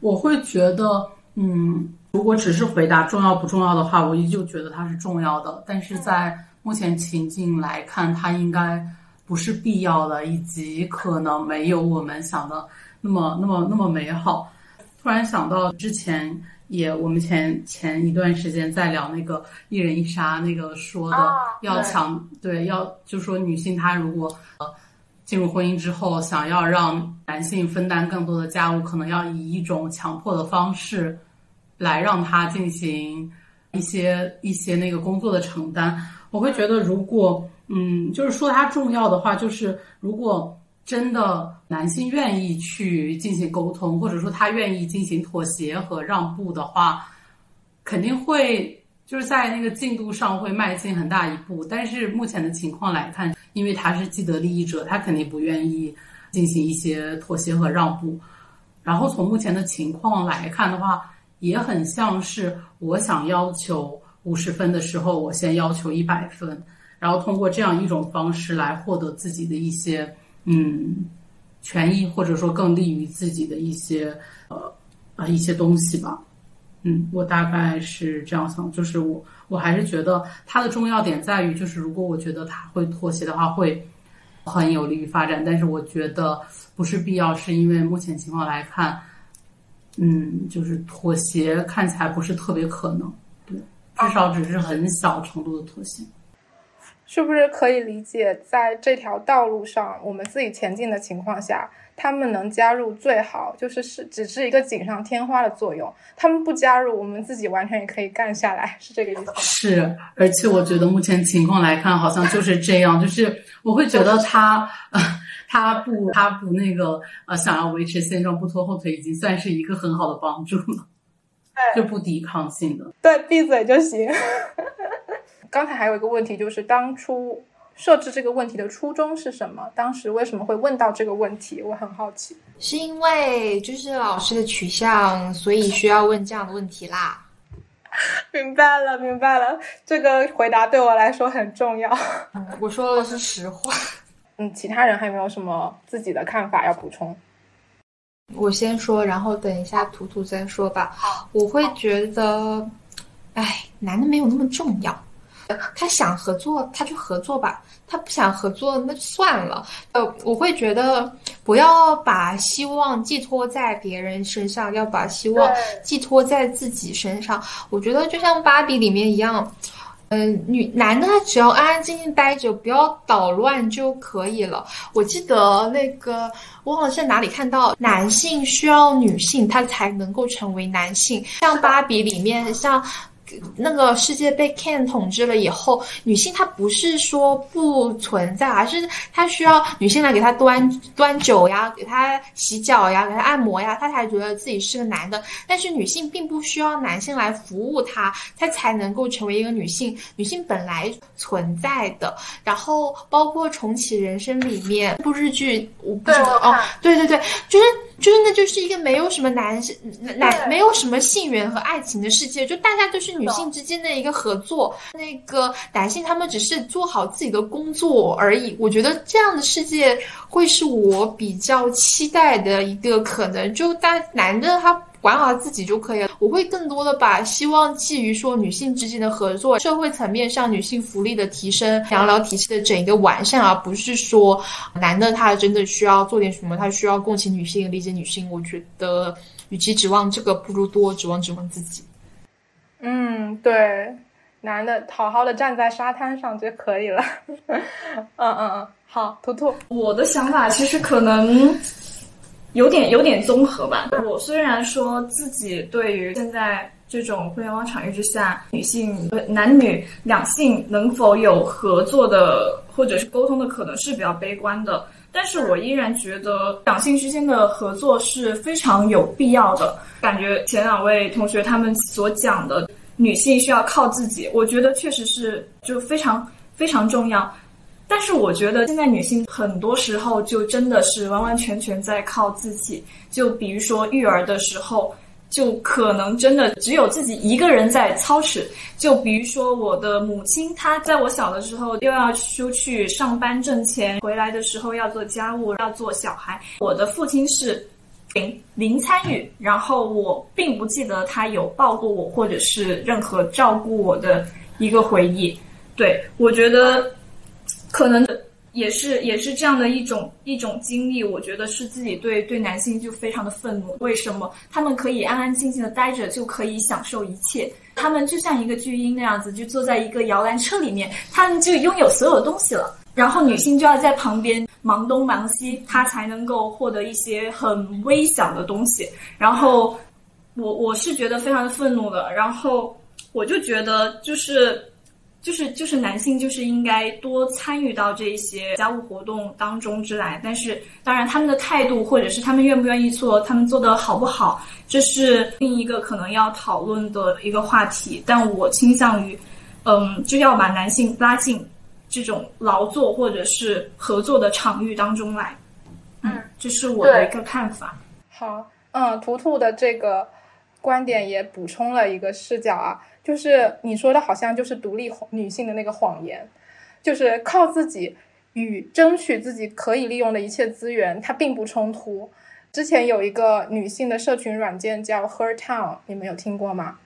我会觉得，嗯。如果只是回答重要不重要的话，我依旧觉得它是重要的。但是在目前情境来看，它应该不是必要的，以及可能没有我们想的那么那么那么美好。突然想到之前也我们前前一段时间在聊那个一人一杀那个说的要强对要就说女性她如果呃进入婚姻之后想要让男性分担更多的家务，可能要以一种强迫的方式。来让他进行一些一些那个工作的承担，我会觉得，如果嗯，就是说它重要的话，就是如果真的男性愿意去进行沟通，或者说他愿意进行妥协和让步的话，肯定会就是在那个进度上会迈进很大一步。但是目前的情况来看，因为他是既得利益者，他肯定不愿意进行一些妥协和让步。然后从目前的情况来看的话。也很像是我想要求五十分的时候，我先要求一百分，然后通过这样一种方式来获得自己的一些嗯权益，或者说更利于自己的一些呃啊一些东西吧。嗯，我大概是这样想，就是我我还是觉得它的重要点在于，就是如果我觉得他会妥协的话，会很有利于发展，但是我觉得不是必要，是因为目前情况来看。嗯，就是妥协看起来不是特别可能，对，至少只是很小程度的妥协。是不是可以理解，在这条道路上，我们自己前进的情况下，他们能加入最好，就是是只是一个锦上添花的作用。他们不加入，我们自己完全也可以干下来，是这个意思。是，而且我觉得目前情况来看，好像就是这样，就是我会觉得他。他不，他不那个呃，想要维持现状不拖后腿，已经算是一个很好的帮助了，就不抵抗性的。对，闭嘴就行。(laughs) 刚才还有一个问题，就是当初设置这个问题的初衷是什么？当时为什么会问到这个问题？我很好奇。是因为就是老师的取向，所以需要问这样的问题啦。(laughs) 明白了，明白了。这个回答对我来说很重要。我说的是实话。(laughs) 嗯，其他人还有没有什么自己的看法要补充？我先说，然后等一下图图再说吧。我会觉得，哎，男的没有那么重要。他想合作他就合作吧，他不想合作那就算了。呃，我会觉得不要把希望寄托在别人身上，要把希望寄托在自己身上。我觉得就像芭比里面一样。嗯，女男的他只要安安静静待着，不要捣乱就可以了。我记得那个，我好像在哪里看到，男性需要女性，他才能够成为男性。像芭比里面，像。那个世界被 Ken 统治了以后，女性她不是说不存在，而是她需要女性来给她端端酒呀，给她洗脚呀，给她按摩呀，她才觉得自己是个男的。但是女性并不需要男性来服务她，她才能够成为一个女性。女性本来存在的。然后包括重启人生里面部日剧，我不知道哦，对对对，就是。就是那就是一个没有什么男性男没有什么性缘和爱情的世界，就大家都是女性之间的一个合作，那个男性他们只是做好自己的工作而已。我觉得这样的世界会是我比较期待的一个可能。就大男的他。管好自己就可以了。我会更多的把希望寄于说女性之间的合作，社会层面上女性福利的提升，养老体系的整一个完善，而不是说男的他真的需要做点什么，他需要共情女性、理解女性。我觉得，与其指望这个，不如多指望指望自己。嗯，对，男的好好的站在沙滩上就可以了。(laughs) 嗯嗯嗯，好，图图，我的想法其实可能。有点有点综合吧。我虽然说自己对于现在这种互联网场域之下，女性男女两性能否有合作的或者是沟通的可能是比较悲观的，但是我依然觉得两性之间的合作是非常有必要的。感觉前两位同学他们所讲的女性需要靠自己，我觉得确实是就非常非常重要。但是我觉得现在女性很多时候就真的是完完全全在靠自己，就比如说育儿的时候，就可能真的只有自己一个人在操持。就比如说我的母亲，她在我小的时候又要出去上班挣钱，回来的时候要做家务，要做小孩。我的父亲是零零参与，然后我并不记得他有抱过我，或者是任何照顾我的一个回忆。对我觉得。可能也是也是这样的一种一种经历，我觉得是自己对对男性就非常的愤怒。为什么他们可以安安静静的待着就可以享受一切？他们就像一个巨婴那样子，就坐在一个摇篮车里面，他们就拥有所有东西了。然后女性就要在旁边忙东忙西，她才能够获得一些很微小的东西。然后我我是觉得非常的愤怒的。然后我就觉得就是。就是就是男性就是应该多参与到这一些家务活动当中之来，但是当然他们的态度或者是他们愿不愿意做，他们做的好不好，这是另一个可能要讨论的一个话题。但我倾向于，嗯，就要把男性拉进这种劳作或者是合作的场域当中来。嗯，这是我的一个看法。好，嗯，图图的这个观点也补充了一个视角啊。就是你说的，好像就是独立女性的那个谎言，就是靠自己与争取自己可以利用的一切资源，它并不冲突。之前有一个女性的社群软件叫 Her Town，你们有听过吗？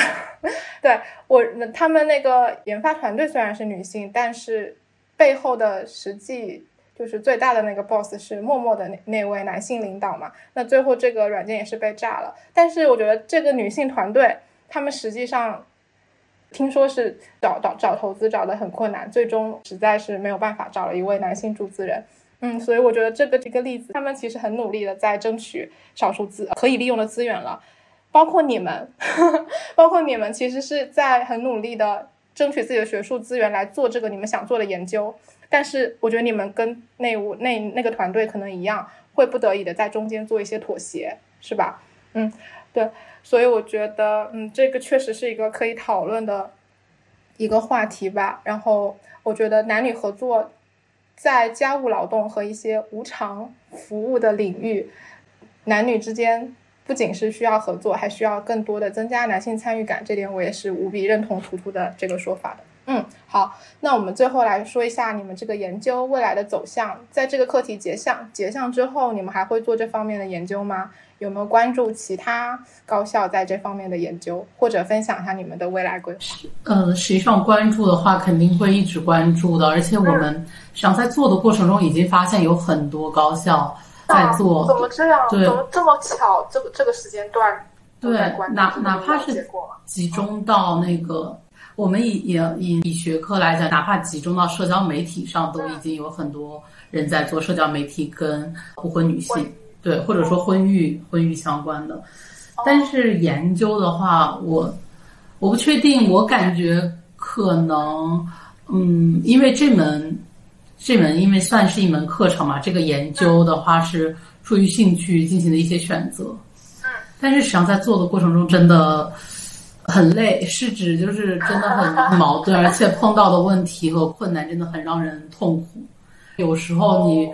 (laughs) 对我，他们那个研发团队虽然是女性，但是背后的实际就是最大的那个 boss 是默默的那那位男性领导嘛。那最后这个软件也是被炸了。但是我觉得这个女性团队。他们实际上听说是找找找投资找的很困难，最终实在是没有办法找了一位男性注资人。嗯，所以我觉得这个这个例子，他们其实很努力的在争取少数资可以利用的资源了，包括你们，(laughs) 包括你们其实是在很努力的争取自己的学术资源来做这个你们想做的研究。但是我觉得你们跟那我那那个团队可能一样，会不得已的在中间做一些妥协，是吧？嗯，对。所以我觉得，嗯，这个确实是一个可以讨论的一个话题吧。然后我觉得男女合作在家务劳动和一些无偿服务的领域，男女之间不仅是需要合作，还需要更多的增加男性参与感。这点我也是无比认同图图的这个说法的。嗯，好，那我们最后来说一下你们这个研究未来的走向。在这个课题结项结项之后，你们还会做这方面的研究吗？有没有关注其他高校在这方面的研究，或者分享一下你们的未来规划？嗯，实际上关注的话，肯定会一直关注的。而且我们实际上在做的过程中，已经发现有很多高校在做。怎么这样？对怎么这么巧？这个这个时间段在对关，注哪哪怕是集中到那个，我们以也以以学科来讲，哪怕集中到社交媒体上，都已经有很多人在做社交媒体跟不婚女性，对，或者说婚育婚育相关的。但是研究的话，我我不确定，我感觉可能，嗯，因为这门这门因为算是一门课程嘛，这个研究的话是出于兴趣进行的一些选择。但是实际上在做的过程中真的很累，是指就是真的很矛盾，而且碰到的问题和困难真的很让人痛苦。有时候你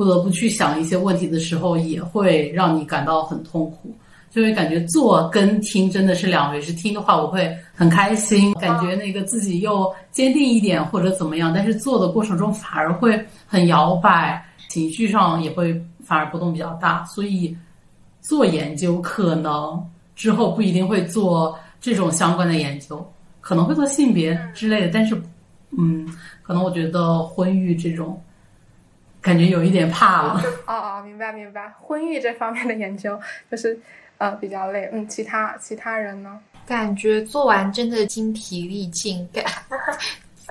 不得不去想一些问题的时候，也会让你感到很痛苦。就会感觉做跟听真的是两回事。听的话，我会很开心，感觉那个自己又坚定一点或者怎么样。但是做的过程中反而会很摇摆，情绪上也会反而波动比较大。所以做研究可能之后不一定会做这种相关的研究，可能会做性别之类的。但是，嗯，可能我觉得婚育这种感觉有一点怕了。哦哦，明白明白。婚育这方面的研究就是呃比较累。嗯，其他其他人呢？感觉做完真的精疲力尽，感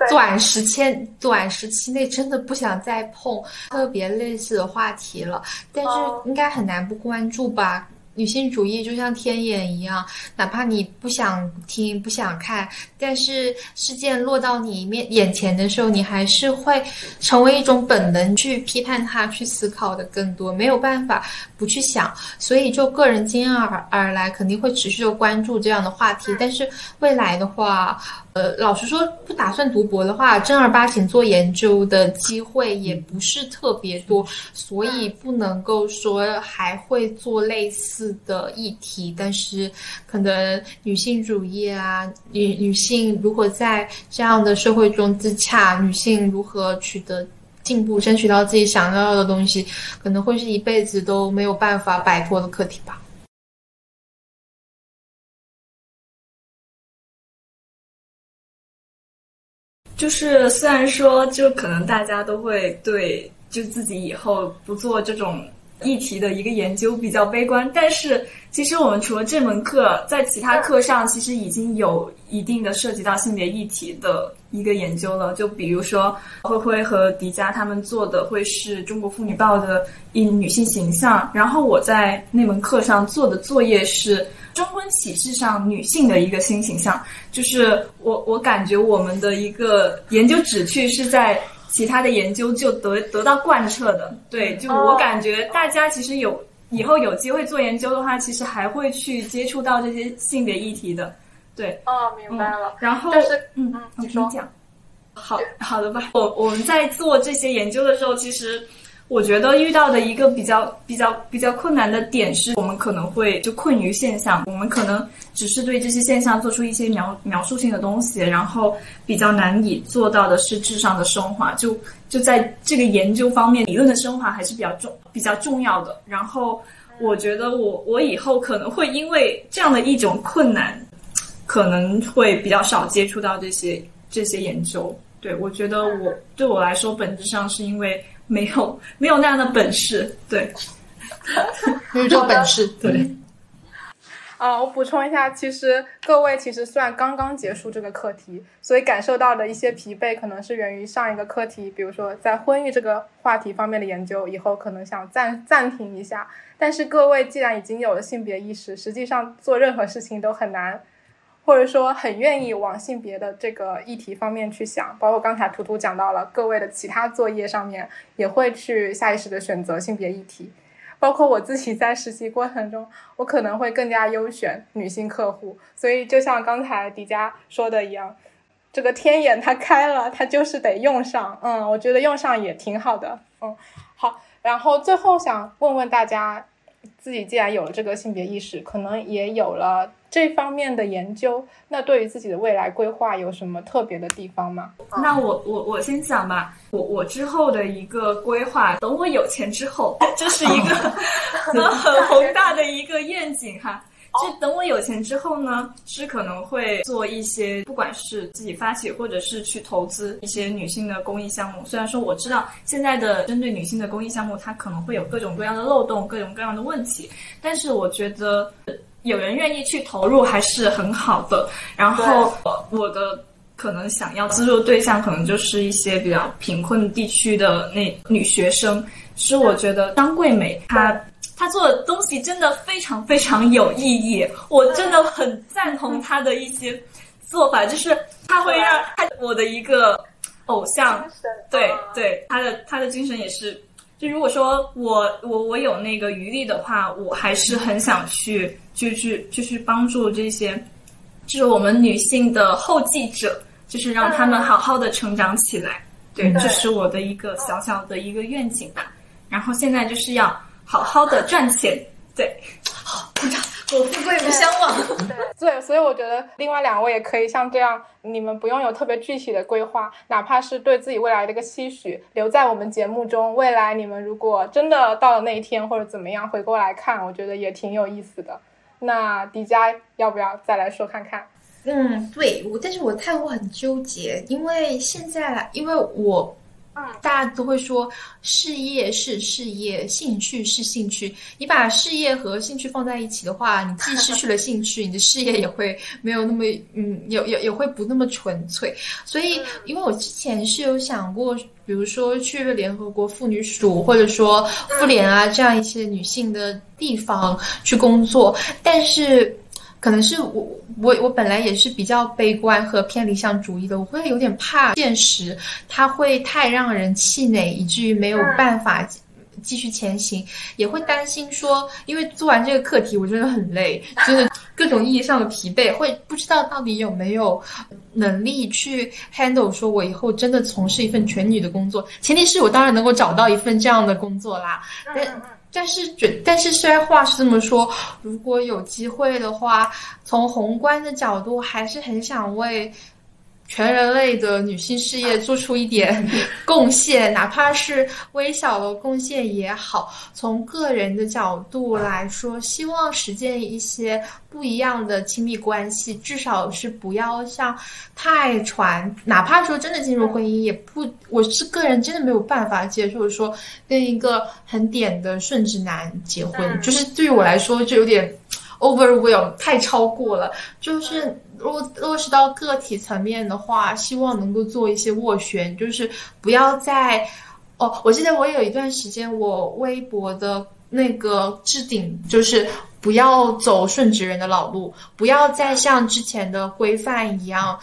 短时间短时期内真的不想再碰特别类似的话题了。但是哦应该很难不关注吧。女性主义就像天眼一样，哪怕你不想听、不想看，但是事件落到你面眼前的时候，你还是会成为一种本能去批判它、去思考的更多，没有办法不去想。所以就个人经验而而来，肯定会持续的关注这样的话题。但是未来的话，呃，老实说，不打算读博的话，正儿八经做研究的机会也不是特别多，所以不能够说还会做类似的议题。但是，可能女性主义啊，女女性如何在这样的社会中自洽，女性如何取得。进步，争取到自己想要的东西，可能会是一辈子都没有办法摆脱的课题吧。就是虽然说，就可能大家都会对就自己以后不做这种议题的一个研究比较悲观，但是其实我们除了这门课，在其他课上其实已经有一定的涉及到性别议题的一个研究了。就比如说灰灰和迪迦他们做的会是中国妇女报的一女性形象，然后我在那门课上做的作业是。征婚启事上女性的一个新形象，就是我我感觉我们的一个研究旨趣是在其他的研究就得得到贯彻的。对，就我感觉大家其实有以后有机会做研究的话，其实还会去接触到这些性别议题的。对，哦，明白了。然后但是嗯嗯，你听讲。好好的吧，我我们在做这些研究的时候，其实我觉得遇到的一个比较比较比较困难的点是，我们可能会就困于现象，我们可能只是对这些现象做出一些描描述性的东西，然后比较难以做到的是质上的升华。就就在这个研究方面，理论的升华还是比较重比较重要的。然后我觉得我我以后可能会因为这样的一种困难，可能会比较少接触到这些这些研究。对，我觉得我对我来说，本质上是因为没有没有那样的本事。对，没有这个本事。(laughs) 对，啊、我补充一下，其实各位其实算刚刚结束这个课题，所以感受到的一些疲惫，可能是源于上一个课题，比如说在婚育这个话题方面的研究，以后可能想暂暂停一下。但是各位既然已经有了性别意识，实际上做任何事情都很难，或者说很愿意往性别的这个议题方面去想。包括刚才图图讲到了，各位的其他作业上面也会去下意识的选择性别议题。包括我自己在实习过程中，我可能会更加优选女性客户。所以就像刚才迪迦说的一样，这个天眼它开了，它就是得用上。嗯，我觉得用上也挺好的。嗯，好。然后最后想问问大家，自己既然有了这个性别意识，可能也有了这方面的研究，那对于自己的未来规划有什么特别的地方吗？那我我我先讲吧，我我之后的一个规划，等我有钱之后，(laughs) 这是一个很很宏大的一个愿景哈。就等我有钱之后呢，是可能会做一些，不管是自己发起，或者是去投资一些女性的公益项目。虽然说我知道现在的针对女性的公益项目，它可能会有各种各样的漏洞、各种各样的问题，但是我觉得有人愿意去投入还是很好的。然后我的可能想要资助对象，可能就是一些比较贫困地区的那女学生。是我觉得张桂梅她。她做的东西真的非常非常有意义，我真的很赞同她的一些做法，就是她会让她我的一个偶像，对对，她的她的精神也是，就如果说我我我有那个余力的话，我还是很想去就是就是帮助这些，就是我们女性的后继者，就是让他们好好的成长起来，对，这是我的一个小小的一个愿景吧。然后现在就是要。好好的赚钱，对，好，鼓掌，我富贵不相忘。(laughs) 对，所以我觉得另外两位也可以像这样，你们不用有特别具体的规划，哪怕是对自己未来的一个期许，留在我们节目中。未来你们如果真的到了那一天或者怎么样，回过来看，我觉得也挺有意思的。那迪迦要不要再来说看看？嗯，对，我，但是我态度很纠结，因为现在，因为我。大家都会说事业是事业，兴趣是兴趣。你把事业和兴趣放在一起的话，你既失去了兴趣，你的事业也会没有那么嗯，也也也会不那么纯粹。所以，因为我之前是有想过，比如说去联合国妇女署，或者说妇联啊这样一些女性的地方去工作，但是。可能是我我我本来也是比较悲观和偏理想主义的，我会有点怕现实，它会太让人气馁，以至于没有办法继续前行，也会担心说，因为做完这个课题我真的很累，真的各种意义上的疲惫，会不知道到底有没有能力去 handle，说我以后真的从事一份全女的工作，前提是我当然能够找到一份这样的工作啦，但。但是觉，但是虽然话是这么说，如果有机会的话，从宏观的角度，还是很想为。全人类的女性事业做出一点 (laughs) 贡献，哪怕是微小的贡献也好。从个人的角度来说，希望实践一些不一样的亲密关系，至少是不要像太传。哪怕说真的进入婚姻，也不，我是个人真的没有办法接受说跟一个很点的顺直男结婚，就是对于我来说就有点 overwhelm，太超过了，就是。落落实到个体层面的话，希望能够做一些斡旋，就是不要再哦。我记得我有一段时间，我微博的那个置顶就是不要走顺直人的老路，不要再像之前的规范一样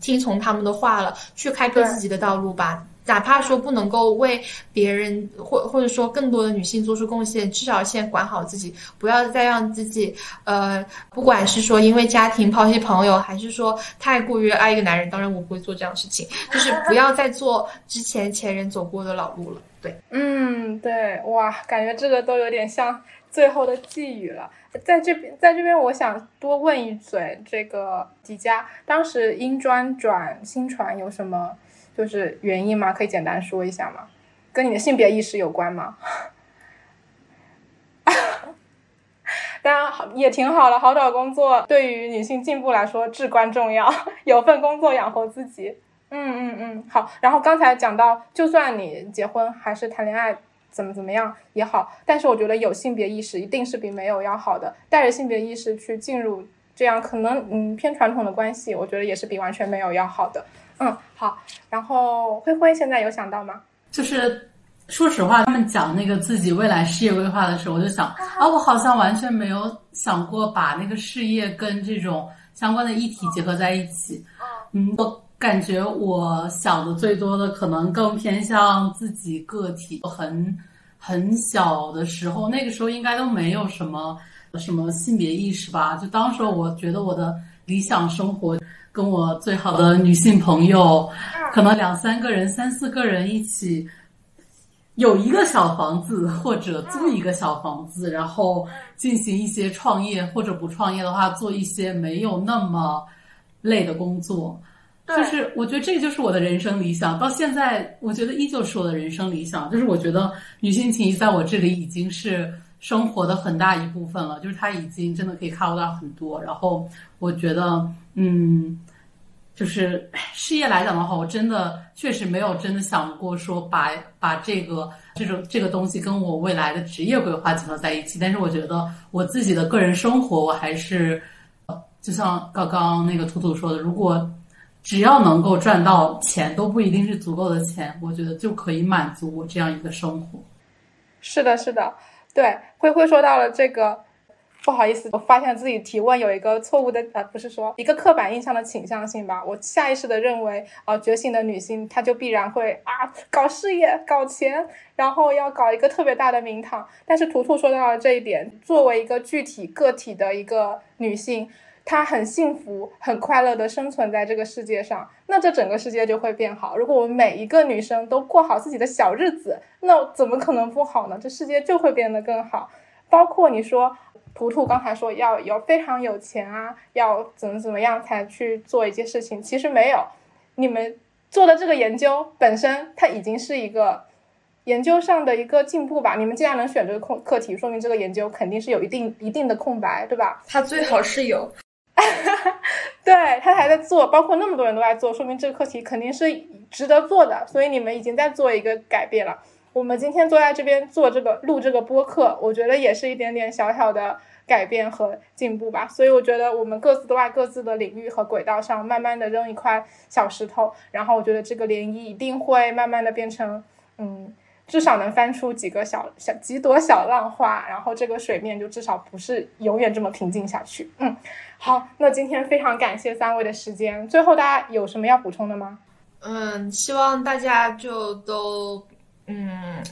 听从他们的话了，去开拓自己的道路吧。哪怕说不能够为别人或或者说更多的女性做出贡献，至少先管好自己，不要再让自己呃，不管是说因为家庭抛弃朋友，还是说太过于爱一个男人，当然我不会做这样的事情，就是不要再做之前前人走过的老路了。对，嗯，对，哇，感觉这个都有点像最后的寄语了。在这边，在这边，我想多问一嘴，这个几家当时英专转新传有什么？就是原因吗？可以简单说一下吗？跟你的性别意识有关吗？(laughs) 当然好，也挺好的，好找工作对于女性进步来说至关重要，(laughs) 有份工作养活自己。嗯嗯嗯，好。然后刚才讲到，就算你结婚还是谈恋爱，怎么怎么样也好，但是我觉得有性别意识一定是比没有要好的。带着性别意识去进入这样可能嗯偏传统的关系，我觉得也是比完全没有要好的。嗯，好。然后灰灰现在有想到吗？就是说实话，他们讲那个自己未来事业规划的时候，我就想啊，我好像完全没有想过把那个事业跟这种相关的议题结合在一起。嗯，我感觉我想的最多的可能更偏向自己个体。很很小的时候，那个时候应该都没有什么什么性别意识吧？就当时我觉得我的理想生活。跟我最好的女性朋友，可能两三个人、三四个人一起有一个小房子或者租一个小房子，然后进行一些创业，或者不创业的话，做一些没有那么累的工作。就是我觉得这就是我的人生理想，到现在我觉得依旧是我的人生理想。就是我觉得女性情谊在我这里已经是生活的很大一部分了，就是它已经真的可以 cover 到很多。然后我觉得，嗯，就是事业来讲的话，我真的确实没有真的想过说把把这个这种这个东西跟我未来的职业规划结合在一起。但是我觉得我自己的个人生活，我还是就像刚刚那个图图说的，如果只要能够赚到钱，都不一定是足够的钱，我觉得就可以满足我这样一个生活。是的，是的，对，灰灰说到了这个，不好意思，我发现自己提问有一个错误的，呃，不是说一个刻板印象的倾向性吧？我下意识的认为，呃，觉醒的女性她就必然会啊搞事业、搞钱，然后要搞一个特别大的名堂。但是图图说到了这一点，作为一个具体个体的一个女性。她很幸福、很快乐的生存在这个世界上，那这整个世界就会变好。如果我们每一个女生都过好自己的小日子，那怎么可能不好呢？这世界就会变得更好。包括你说，图图刚才说要有非常有钱啊，要怎么怎么样才去做一些事情，其实没有。你们做的这个研究本身，它已经是一个研究上的一个进步吧。你们既然能选这个空课题，说明这个研究肯定是有一定一定的空白，对吧？它最好是有。(laughs) 对他还在做，包括那么多人都在做，说明这个课题肯定是值得做的。所以你们已经在做一个改变了。我们今天坐在这边做这个录这个播客，我觉得也是一点点小小的改变和进步吧。所以我觉得我们各自都在各自的领域和轨道上，慢慢的扔一块小石头，然后我觉得这个涟漪一定会慢慢的变成，嗯。至少能翻出几个小小几朵小浪花，然后这个水面就至少不是永远这么平静下去。嗯，好，那今天非常感谢三位的时间。最后大家有什么要补充的吗？嗯，希望大家就都嗯。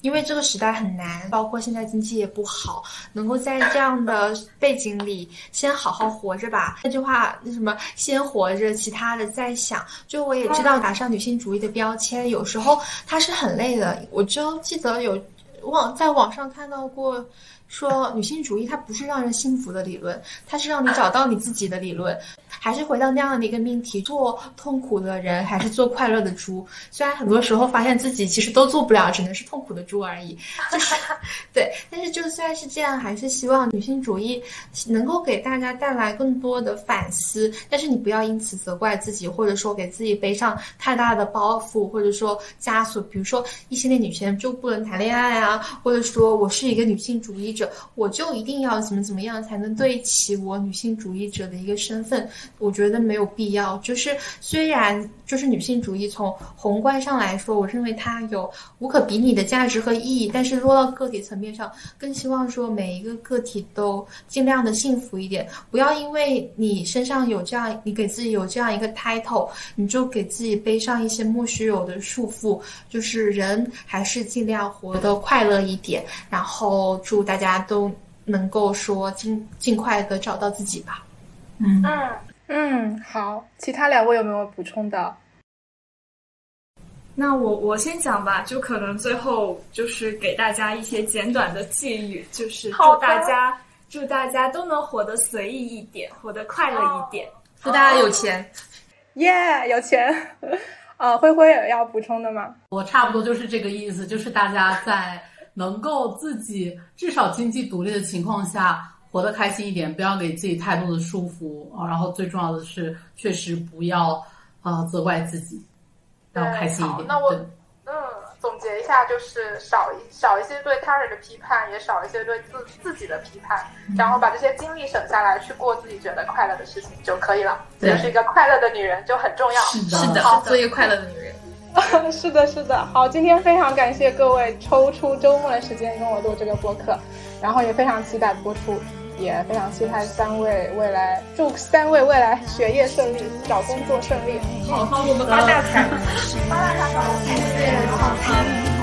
因为这个时代很难，包括现在经济也不好，能够在这样的背景里先好好活着吧。那句话，那什么，先活着，其他的再想。就我也知道，打上女性主义的标签，有时候它是很累的。我就记得有网在网上看到过。说女性主义它不是让人幸福的理论，它是让你找到你自己的理论。还是回到那样的一个命题：做痛苦的人，还是做快乐的猪？虽然很多时候发现自己其实都做不了，只能是痛苦的猪而已。就是对，但是就算是这样，还是希望女性主义能够给大家带来更多的反思。但是你不要因此责怪自己，或者说给自己背上太大的包袱，或者说枷锁。比如说一些恋女权就不能谈恋爱啊，或者说我是一个女性主义。我就一定要怎么怎么样才能对齐我女性主义者的一个身份？我觉得没有必要。就是虽然就是女性主义从宏观上来说，我认为它有无可比拟的价值和意义，但是落到个体层面上，更希望说每一个个体都尽量的幸福一点。不要因为你身上有这样，你给自己有这样一个 title，你就给自己背上一些莫须有的束缚。就是人还是尽量活得快乐一点。然后祝大家。大家都能够说尽尽快的找到自己吧。嗯嗯嗯，好，其他两位有没有补充的？那我我先讲吧，就可能最后就是给大家一些简短的寄语，就是祝大家祝大家都能活得随意一点，活得快乐一点，祝大家有钱，耶，有钱。(laughs) 呃，灰灰有要补充的吗？我差不多就是这个意思，就是大家在。能够自己至少经济独立的情况下活得开心一点，不要给自己太多的束缚啊。然后最重要的是，确实不要啊责怪自己，要开心一点。那我嗯总结一下，就是少一少一些对他人的批判，也少一些对自自己的批判，然后把这些精力省下来去过自己觉得快乐的事情就可以了。就是一个快乐的女人就很重要。是的，做一个快乐的女人。(laughs) 是的，是的，好，今天非常感谢各位抽出周末的时间跟我录这个播客，然后也非常期待播出，也非常期待三位未来，祝三位未来学业顺利，找工作顺利，好好，我们 (laughs) 发大财，发大财，谢谢，好。